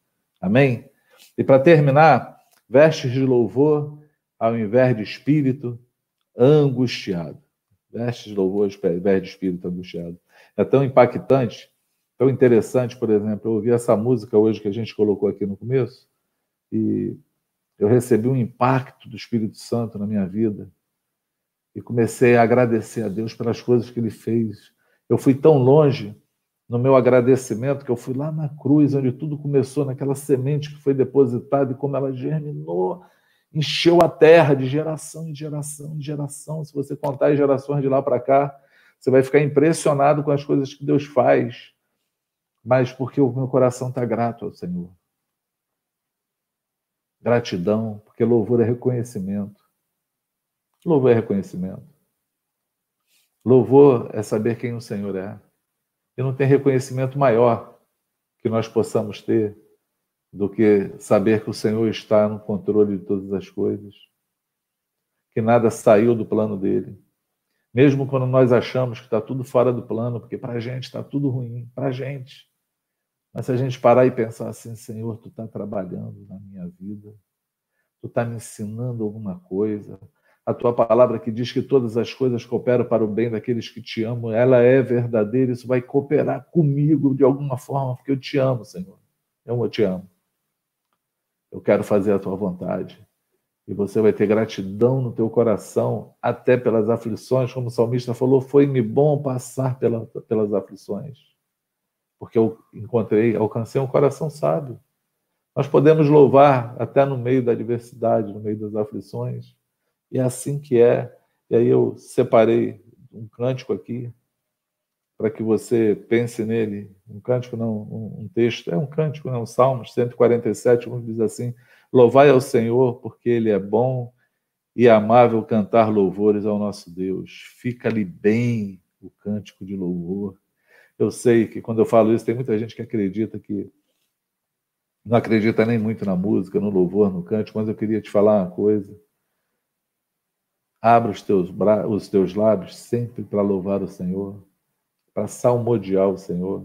Amém? E para terminar, vestes de louvor ao invés de espírito angustiado. Vestes de louvor ao invés de espírito angustiado. É tão impactante, tão interessante, por exemplo, eu ouvi essa música hoje que a gente colocou aqui no começo e eu recebi um impacto do Espírito Santo na minha vida e comecei a agradecer a Deus pelas coisas que Ele fez. Eu fui tão longe no meu agradecimento que eu fui lá na cruz, onde tudo começou, naquela semente que foi depositada e como ela germinou, encheu a terra de geração em geração em geração. Se você contar as gerações de lá para cá, você vai ficar impressionado com as coisas que Deus faz, mas porque o meu coração está grato ao Senhor. Gratidão, porque louvor é reconhecimento. Louvor é reconhecimento. Louvor é saber quem o Senhor é. E não tem reconhecimento maior que nós possamos ter do que saber que o Senhor está no controle de todas as coisas, que nada saiu do plano dele. Mesmo quando nós achamos que está tudo fora do plano, porque para a gente está tudo ruim, para a gente. Mas se a gente parar e pensar assim, Senhor, tu está trabalhando na minha vida, tu está me ensinando alguma coisa, a tua palavra que diz que todas as coisas cooperam para o bem daqueles que te amam, ela é verdadeira, isso vai cooperar comigo de alguma forma, porque eu te amo, Senhor. Eu te amo. Eu quero fazer a tua vontade. E você vai ter gratidão no teu coração, até pelas aflições, como o salmista falou, foi-me bom passar pela, pelas aflições. Porque eu encontrei, alcancei um coração sábio. Nós podemos louvar até no meio da adversidade, no meio das aflições, e é assim que é. E aí eu separei um cântico aqui para que você pense nele. Um cântico, não, um, texto. É um cântico, não, Salmos 147, um diz assim: Louvai ao Senhor, porque Ele é bom e amável cantar louvores ao nosso Deus. Fica-lhe bem o cântico de louvor. Eu sei que quando eu falo isso, tem muita gente que acredita que não acredita nem muito na música, no louvor, no cântico, mas eu queria te falar uma coisa. Abra os teus, os teus lábios sempre para louvar o Senhor, para salmodiar o Senhor,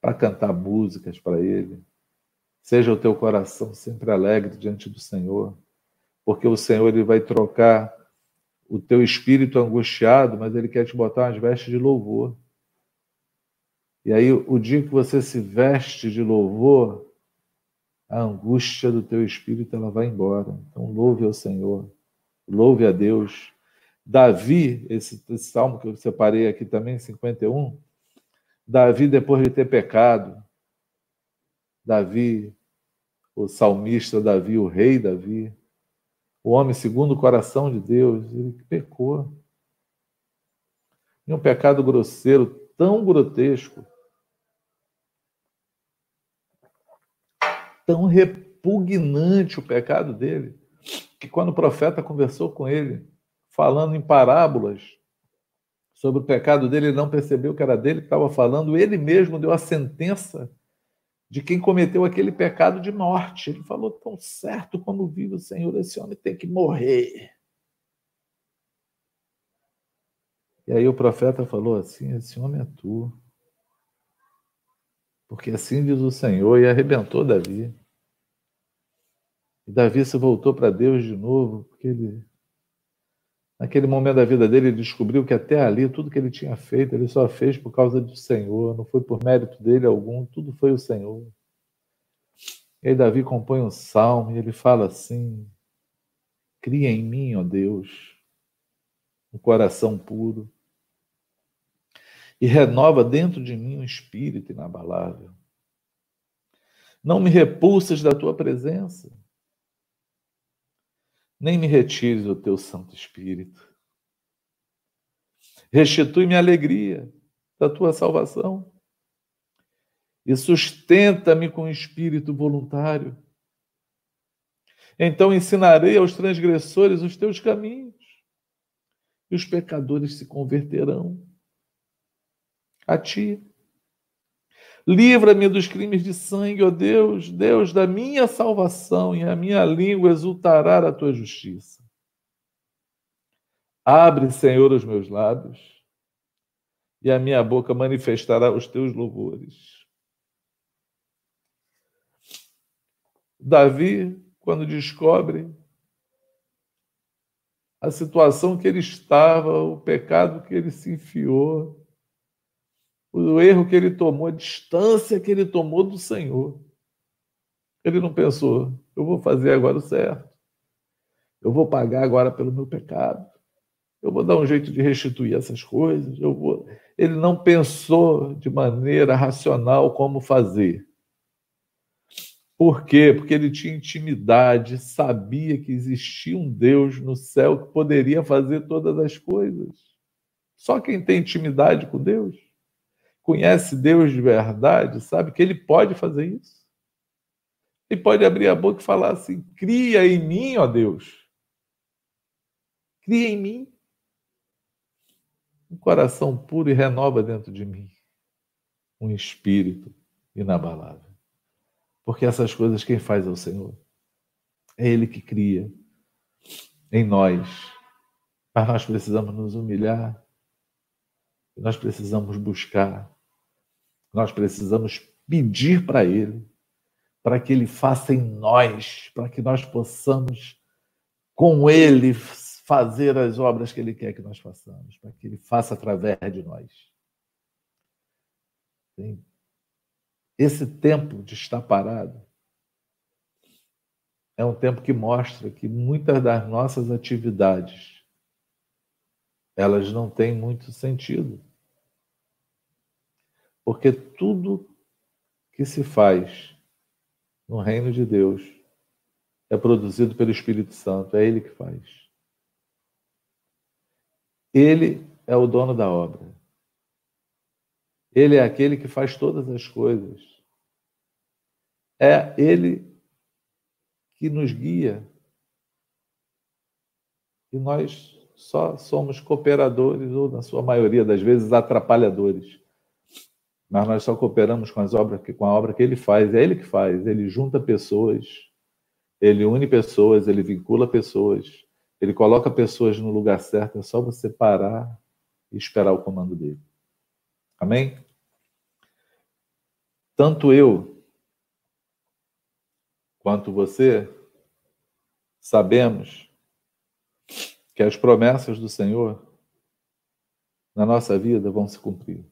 para cantar músicas para Ele. Seja o teu coração sempre alegre diante do Senhor, porque o Senhor ele vai trocar o teu espírito angustiado, mas Ele quer te botar umas vestes de louvor. E aí, o dia que você se veste de louvor, a angústia do teu espírito ela vai embora. Então, louve ao Senhor. Louve a Deus. Davi, esse, esse salmo que eu separei aqui também, 51, Davi, depois de ter pecado, Davi, o salmista Davi, o rei Davi, o homem segundo o coração de Deus, ele pecou. E um pecado grosseiro, tão grotesco, tão repugnante o pecado dele, que quando o profeta conversou com ele, falando em parábolas sobre o pecado dele, ele não percebeu que era dele que estava falando, ele mesmo deu a sentença de quem cometeu aquele pecado de morte. Ele falou: tão certo como vive o Senhor, esse homem tem que morrer. E aí o profeta falou assim: esse homem é tu. Porque assim diz o Senhor, e arrebentou Davi. E Davi se voltou para Deus de novo, porque ele, naquele momento da vida dele, ele descobriu que até ali, tudo que ele tinha feito, ele só fez por causa do Senhor, não foi por mérito dele algum, tudo foi o Senhor. E aí Davi compõe um salmo e ele fala assim: Cria em mim, ó Deus, um coração puro e renova dentro de mim um espírito inabalável. Não me repulsas da tua presença nem me retires o teu Santo Espírito. Restitui-me a alegria da tua salvação e sustenta-me com espírito voluntário. Então ensinarei aos transgressores os teus caminhos, e os pecadores se converterão a ti. Livra-me dos crimes de sangue, ó Deus, Deus da minha salvação, e a minha língua exultará a tua justiça. Abre, Senhor, os meus lábios, e a minha boca manifestará os teus louvores. Davi, quando descobre a situação que ele estava, o pecado que ele se enfiou, o erro que ele tomou, a distância que ele tomou do Senhor. Ele não pensou, eu vou fazer agora o certo. Eu vou pagar agora pelo meu pecado. Eu vou dar um jeito de restituir essas coisas. Eu vou. Ele não pensou de maneira racional como fazer. Por quê? Porque ele tinha intimidade, sabia que existia um Deus no céu que poderia fazer todas as coisas. Só quem tem intimidade com Deus conhece Deus de verdade, sabe que ele pode fazer isso. Ele pode abrir a boca e falar assim: cria em mim, ó Deus. Cria em mim um coração puro e renova dentro de mim um espírito inabalável. Porque essas coisas quem faz é o Senhor. É Ele que cria em nós. Mas nós precisamos nos humilhar. Nós precisamos buscar nós precisamos pedir para Ele, para que Ele faça em nós, para que nós possamos, com Ele, fazer as obras que Ele quer que nós façamos, para que Ele faça através de nós. Esse tempo de estar parado é um tempo que mostra que muitas das nossas atividades elas não têm muito sentido. Porque tudo que se faz no reino de Deus é produzido pelo Espírito Santo, é Ele que faz. Ele é o dono da obra. Ele é aquele que faz todas as coisas. É Ele que nos guia. E nós só somos cooperadores, ou na sua maioria das vezes, atrapalhadores mas nós só cooperamos com as obras com a obra que ele faz, é ele que faz, ele junta pessoas, ele une pessoas, ele vincula pessoas, ele coloca pessoas no lugar certo, é só você parar e esperar o comando dele. Amém? Tanto eu quanto você sabemos que as promessas do Senhor na nossa vida vão se cumprir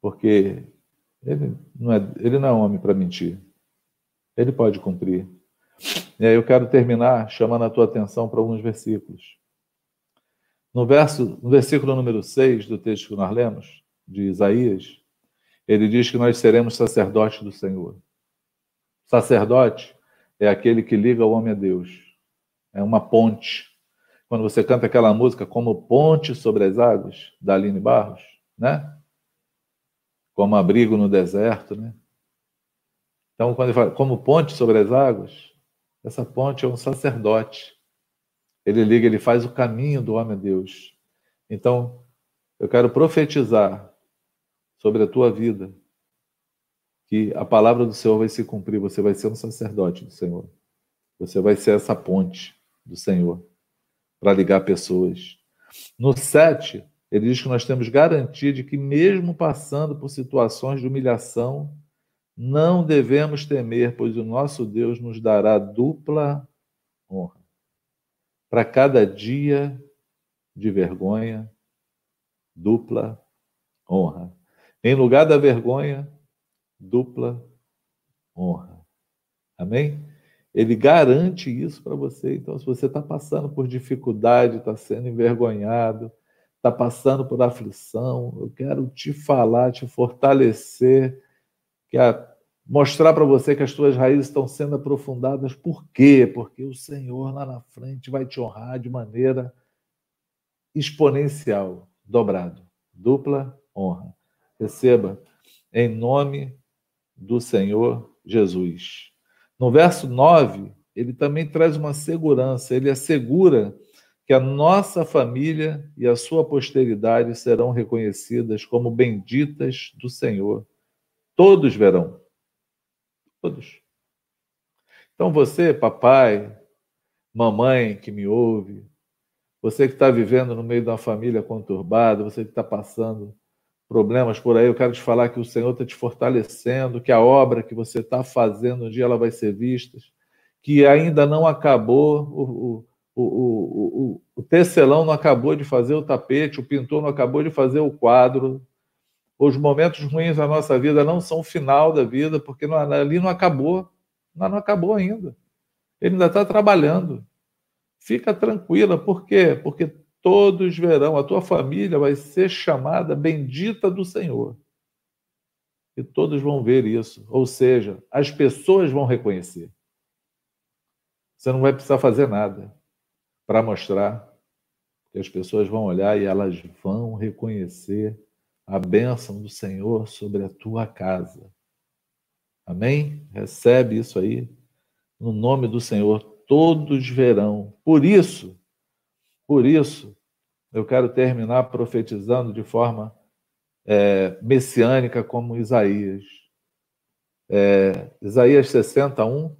porque ele não é, ele não é homem para mentir. Ele pode cumprir. E aí eu quero terminar chamando a tua atenção para alguns versículos. No, verso, no versículo número 6 do texto que nós lemos, de Isaías, ele diz que nós seremos sacerdotes do Senhor. Sacerdote é aquele que liga o homem a Deus. É uma ponte. Quando você canta aquela música como ponte sobre as águas, da Aline Barros, né? Como abrigo no deserto, né? Então, quando ele fala como ponte sobre as águas, essa ponte é um sacerdote. Ele liga, ele faz o caminho do homem a Deus. Então, eu quero profetizar sobre a tua vida que a palavra do Senhor vai se cumprir, você vai ser um sacerdote do Senhor. Você vai ser essa ponte do Senhor para ligar pessoas. No 7, ele diz que nós temos garantia de que, mesmo passando por situações de humilhação, não devemos temer, pois o nosso Deus nos dará dupla honra. Para cada dia de vergonha, dupla honra. Em lugar da vergonha, dupla honra. Amém? Ele garante isso para você. Então, se você está passando por dificuldade, está sendo envergonhado, está passando por aflição, eu quero te falar, te fortalecer, que a mostrar para você que as tuas raízes estão sendo aprofundadas. Por quê? Porque o Senhor lá na frente vai te honrar de maneira exponencial, dobrado, dupla honra. Receba em nome do Senhor Jesus. No verso 9, ele também traz uma segurança, ele assegura que a nossa família e a sua posteridade serão reconhecidas como benditas do Senhor. Todos verão. Todos. Então você, papai, mamãe que me ouve, você que está vivendo no meio de uma família conturbada, você que está passando problemas por aí, eu quero te falar que o Senhor está te fortalecendo, que a obra que você está fazendo um dia ela vai ser vista, que ainda não acabou, o, o, o, o, tecelão não acabou de fazer o tapete, o pintor não acabou de fazer o quadro. Os momentos ruins da nossa vida não são o final da vida, porque não, ali não acabou, não, não acabou ainda. Ele ainda está trabalhando. Fica tranquila, por quê? Porque todos verão, a tua família vai ser chamada bendita do Senhor. E todos vão ver isso. Ou seja, as pessoas vão reconhecer. Você não vai precisar fazer nada para mostrar que as pessoas vão olhar e elas vão reconhecer a bênção do Senhor sobre a tua casa. Amém? Recebe isso aí. No nome do Senhor, todos verão. Por isso, por isso, eu quero terminar profetizando de forma é, messiânica como Isaías. É, Isaías 61.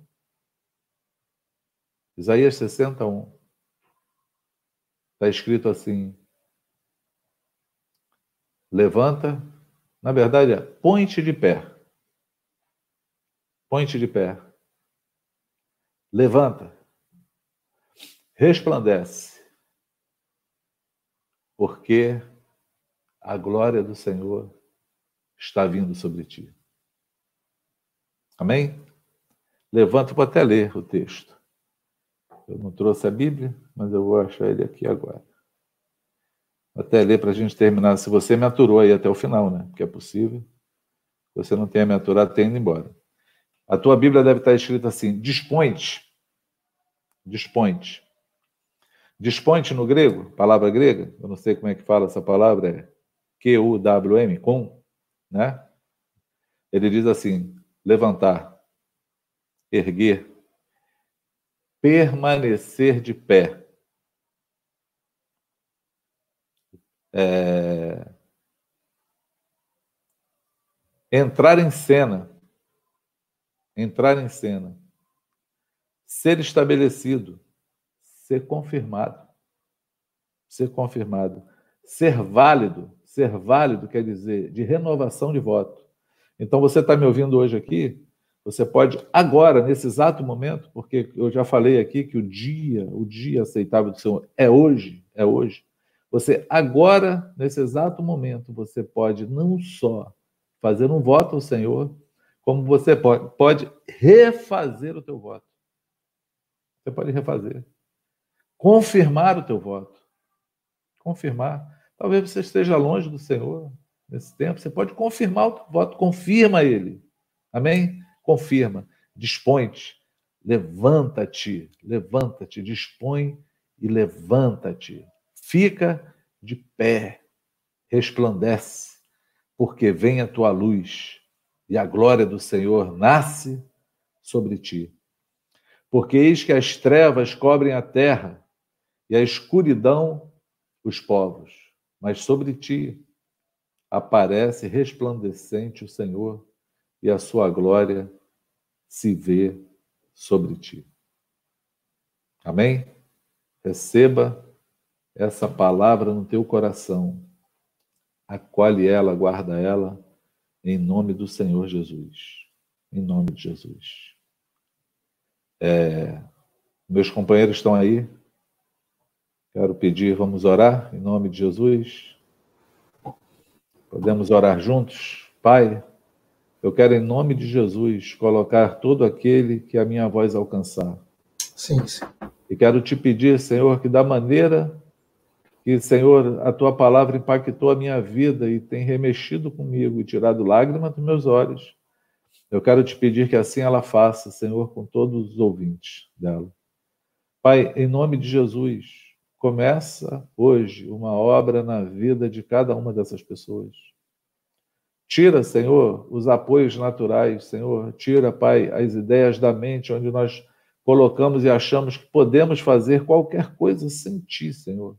Isaías 61. Está escrito assim: levanta, na verdade é põe-te de pé. Põe-te de pé. Levanta, resplandece porque a glória do Senhor está vindo sobre ti. Amém? Levanta, vou até ler o texto. Eu não trouxe a Bíblia, mas eu vou achar ele aqui agora. Vou até ler para a gente terminar. Se você me aturou aí até o final, né? Porque é possível. Se você não tenha me aturado, tenha ido embora. A tua Bíblia deve estar escrita assim: dispõe-te. Dispõe-te. Desponte no grego, palavra grega, eu não sei como é que fala essa palavra, é Q-U-W-M, com, né? Ele diz assim: levantar, erguer, permanecer de pé. É... Entrar em cena. Entrar em cena. Ser estabelecido ser confirmado. Ser confirmado. Ser válido. Ser válido quer dizer de renovação de voto. Então, você está me ouvindo hoje aqui, você pode agora, nesse exato momento, porque eu já falei aqui que o dia, o dia aceitável do Senhor é hoje, é hoje. Você agora, nesse exato momento, você pode não só fazer um voto ao Senhor, como você pode, pode refazer o teu voto. Você pode refazer confirmar o teu voto. Confirmar. Talvez você esteja longe do Senhor nesse tempo. Você pode confirmar o teu voto. Confirma ele. Amém? Confirma. Dispõe-te. Levanta-te. Levanta-te. Dispõe e levanta-te. Fica de pé. Resplandece. Porque vem a tua luz e a glória do Senhor nasce sobre ti. Porque eis que as trevas cobrem a terra e a escuridão os povos, mas sobre ti aparece resplandecente o Senhor e a sua glória se vê sobre ti. Amém? Receba essa palavra no teu coração, acolhe ela, guarda ela, em nome do Senhor Jesus. Em nome de Jesus. É, meus companheiros estão aí, Quero pedir, vamos orar em nome de Jesus. Podemos orar juntos? Pai, eu quero em nome de Jesus colocar todo aquele que a minha voz alcançar. Sim, sim. E quero te pedir, Senhor, que da maneira que, Senhor, a tua palavra impactou a minha vida e tem remexido comigo e tirado lágrimas dos meus olhos, Eu quero te pedir que assim ela faça, Senhor, com todos os ouvintes dela. Pai, em nome de Jesus, começa hoje uma obra na vida de cada uma dessas pessoas. Tira, Senhor, os apoios naturais, Senhor. Tira, Pai, as ideias da mente onde nós colocamos e achamos que podemos fazer qualquer coisa sem Ti, Senhor.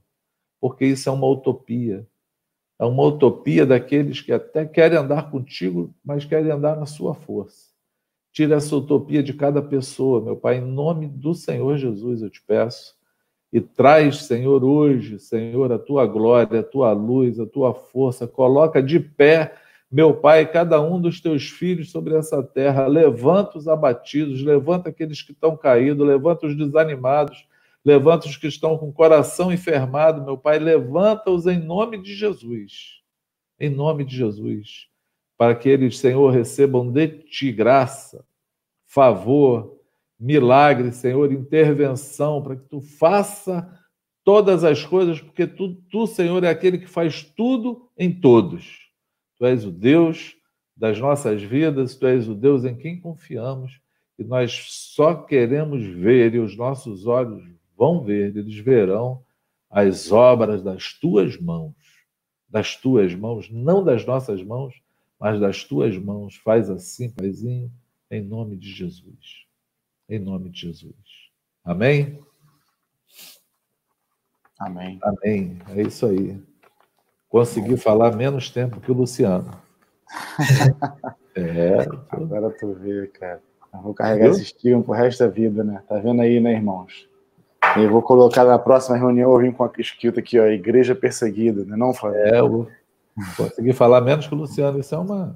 Porque isso é uma utopia. É uma utopia daqueles que até querem andar contigo, mas querem andar na sua força. Tira essa utopia de cada pessoa, meu Pai, em nome do Senhor Jesus, eu te peço. E traz, Senhor, hoje, Senhor, a tua glória, a tua luz, a tua força. Coloca de pé, meu Pai, cada um dos teus filhos sobre essa terra. Levanta os abatidos, levanta aqueles que estão caídos, levanta os desanimados, Levanta os que estão com o coração enfermado, meu Pai, levanta-os em nome de Jesus. Em nome de Jesus. Para que eles, Senhor, recebam de ti graça, favor, milagre, Senhor, intervenção, para que tu faça todas as coisas, porque tu, tu, Senhor, é aquele que faz tudo em todos. Tu és o Deus das nossas vidas, tu és o Deus em quem confiamos e nós só queremos ver e os nossos olhos vão ver, eles verão as obras das tuas mãos, das tuas mãos, não das nossas mãos, mas das tuas mãos. Faz assim, Paizinho, em nome de Jesus. Em nome de Jesus. Amém? Amém. Amém. É isso aí. Consegui falar menos tempo que o Luciano. é. Agora tu vê, cara. Eu vou carregar Viu? esse estigma pro resto da vida, né? Tá vendo aí, né, irmãos? E vou colocar na próxima reunião, eu vim com a escrita aqui, ó, Igreja Perseguida, né, não, Flávio? É, eu consegui falar menos que o Luciano, isso é uma,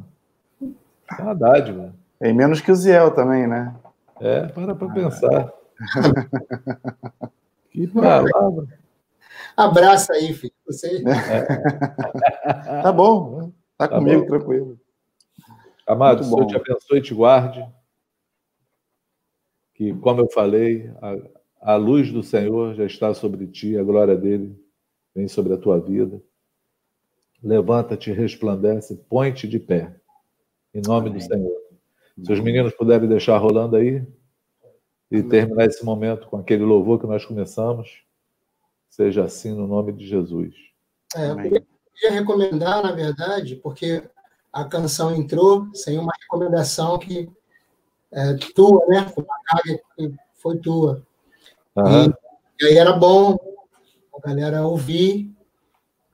é uma dádiva. É menos que o Ziel também, né? É, para para pensar. que palavra. Abraça aí, filho. Você... É. tá bom, tá, tá comigo, bom. tranquilo. Amado, Deus te abençoe e te guarde. Que, como eu falei, a, a luz do Senhor já está sobre ti, a glória dele vem sobre a tua vida. Levanta-te, resplandece, põe-te de pé, em nome Amém. do Senhor. Se os meninos puderem deixar rolando aí e terminar esse momento com aquele louvor que nós começamos, seja assim no nome de Jesus. É, eu queria recomendar, na verdade, porque a canção entrou sem uma recomendação que é tua, né? Uma carga que foi tua. Uhum. E, e, aí era bom a galera ouvir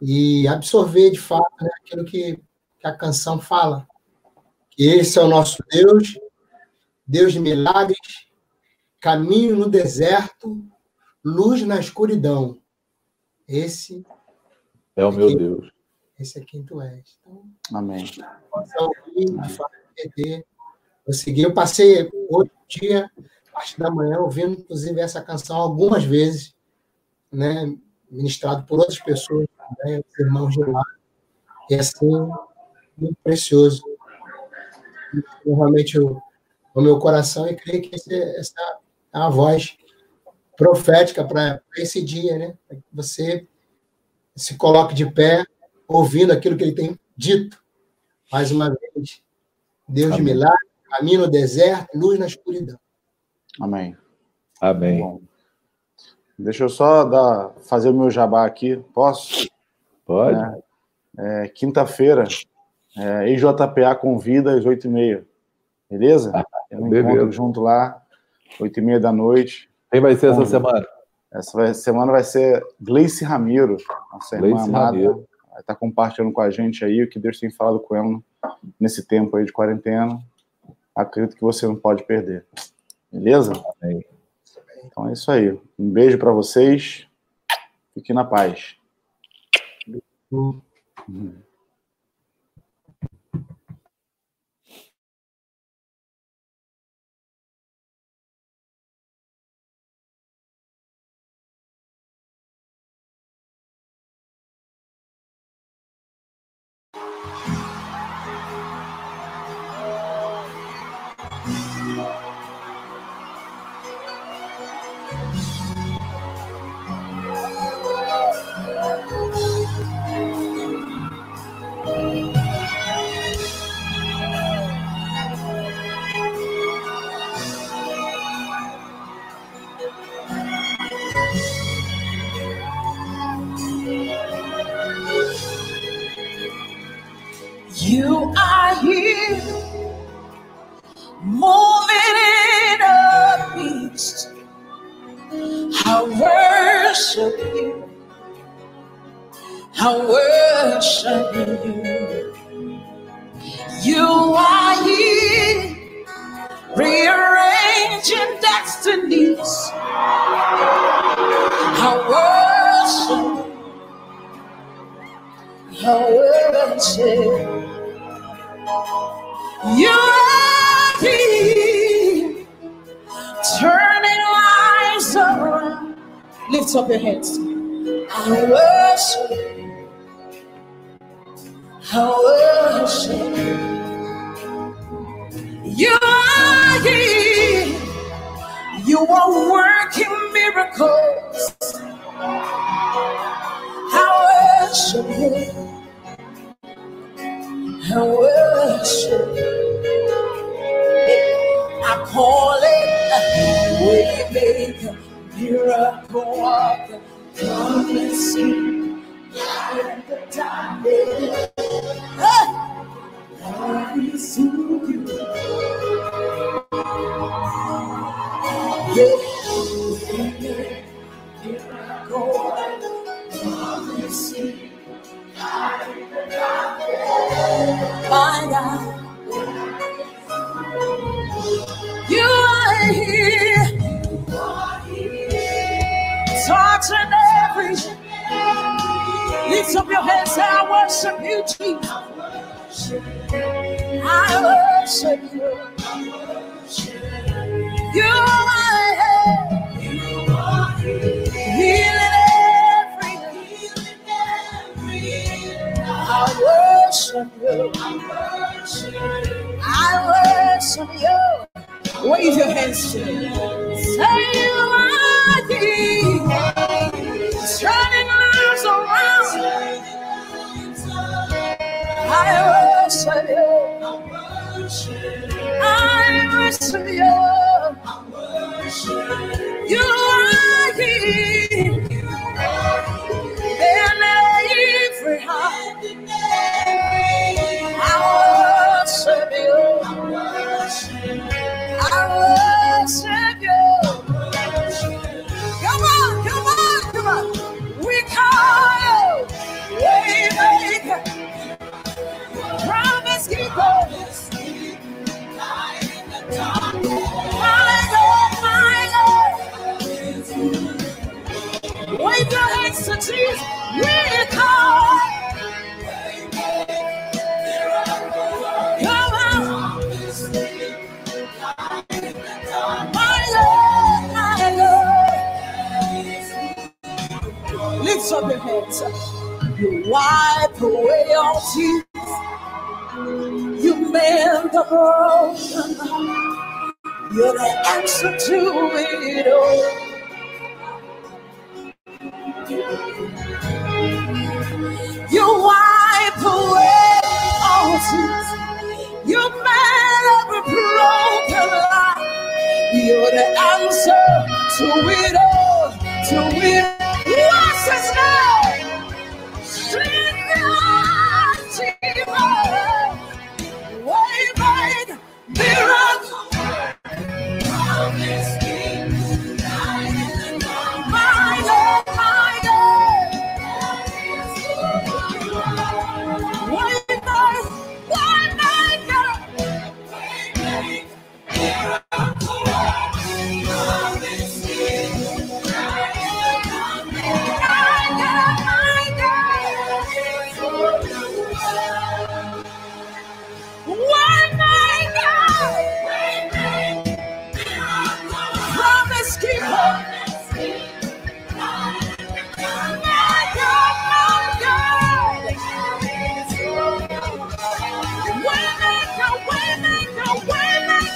e absorver de fato né, aquilo que, que a canção fala. Que esse é o nosso Deus, Deus de milagres, caminho no deserto, luz na escuridão. Esse é o é meu quem, Deus. Esse é quem tu és. Então, Amém. Ouvir, de fato, eu segui, eu passei outro dia parte da manhã, ouvindo, inclusive, essa canção algumas vezes, né, ministrado por outras pessoas, né, irmãos de lá. E assim, muito precioso. Realmente, o, o meu coração, e creio que esse, essa é a voz profética para esse dia, né? Para que você se coloque de pé, ouvindo aquilo que ele tem dito. Mais uma vez, Deus Amém. de milagre, caminho no deserto, luz na escuridão. Amém. Amém. Bom, deixa eu só dar, fazer o meu jabá aqui. Posso? Pode. É, é, Quinta-feira, é, EJPA convida às oito e meia. Beleza? Ah, um encontro junto lá, oito e meia da noite. Quem vai ser essa semana? Essa vai, semana vai ser Gleice Ramiro, nossa irmã Gleice amada. Ramiro. Vai estar compartilhando com a gente aí o que Deus tem falado com ela nesse tempo aí de quarentena. Acredito que você não pode perder. Beleza? Amém. Então é isso aí. Um beijo para vocês. Fique na paz. Música I worship you. You are here, rearranging destinies. I worship, I worship. You are here, turning lives around. Lift up your hands. I worship. I worship you. Are here. You are working miracles. I worship. I worship. I call it. We make a miracle. the and see. Hey!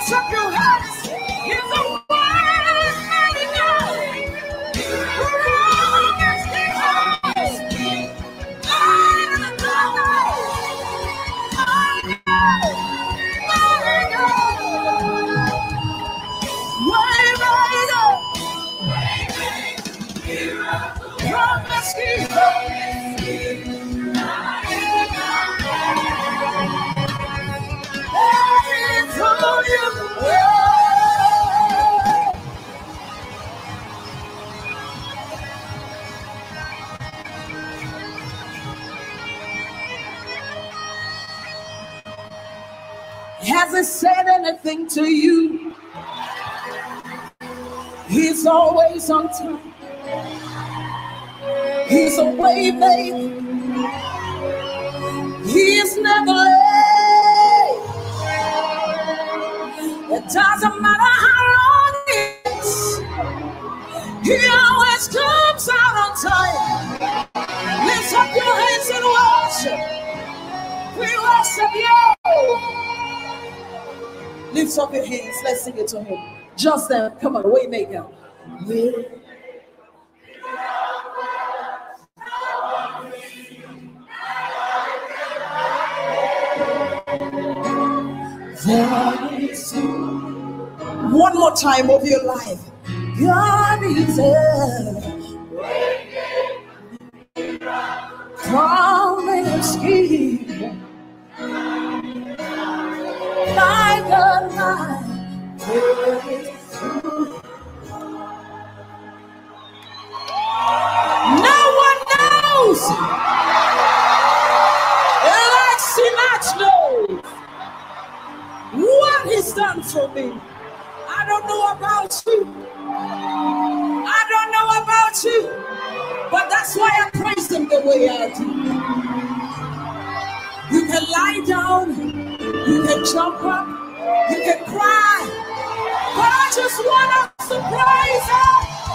Lift up your hands. Said anything to you. He's always on time. He's a way maker. He's never late. It doesn't matter how long it is. He always comes out on time. Lift up your hands and worship. We worship you. Lift up your hands. Let's sing it to him. Just then, come on, waymaker. Yeah. One more time of your life. God is a promise keeper. Way I do. You I don't know about you. But that's why I praise him the way I do. We can lie down, you can jump up. You can cry. But I just want us to praise Him.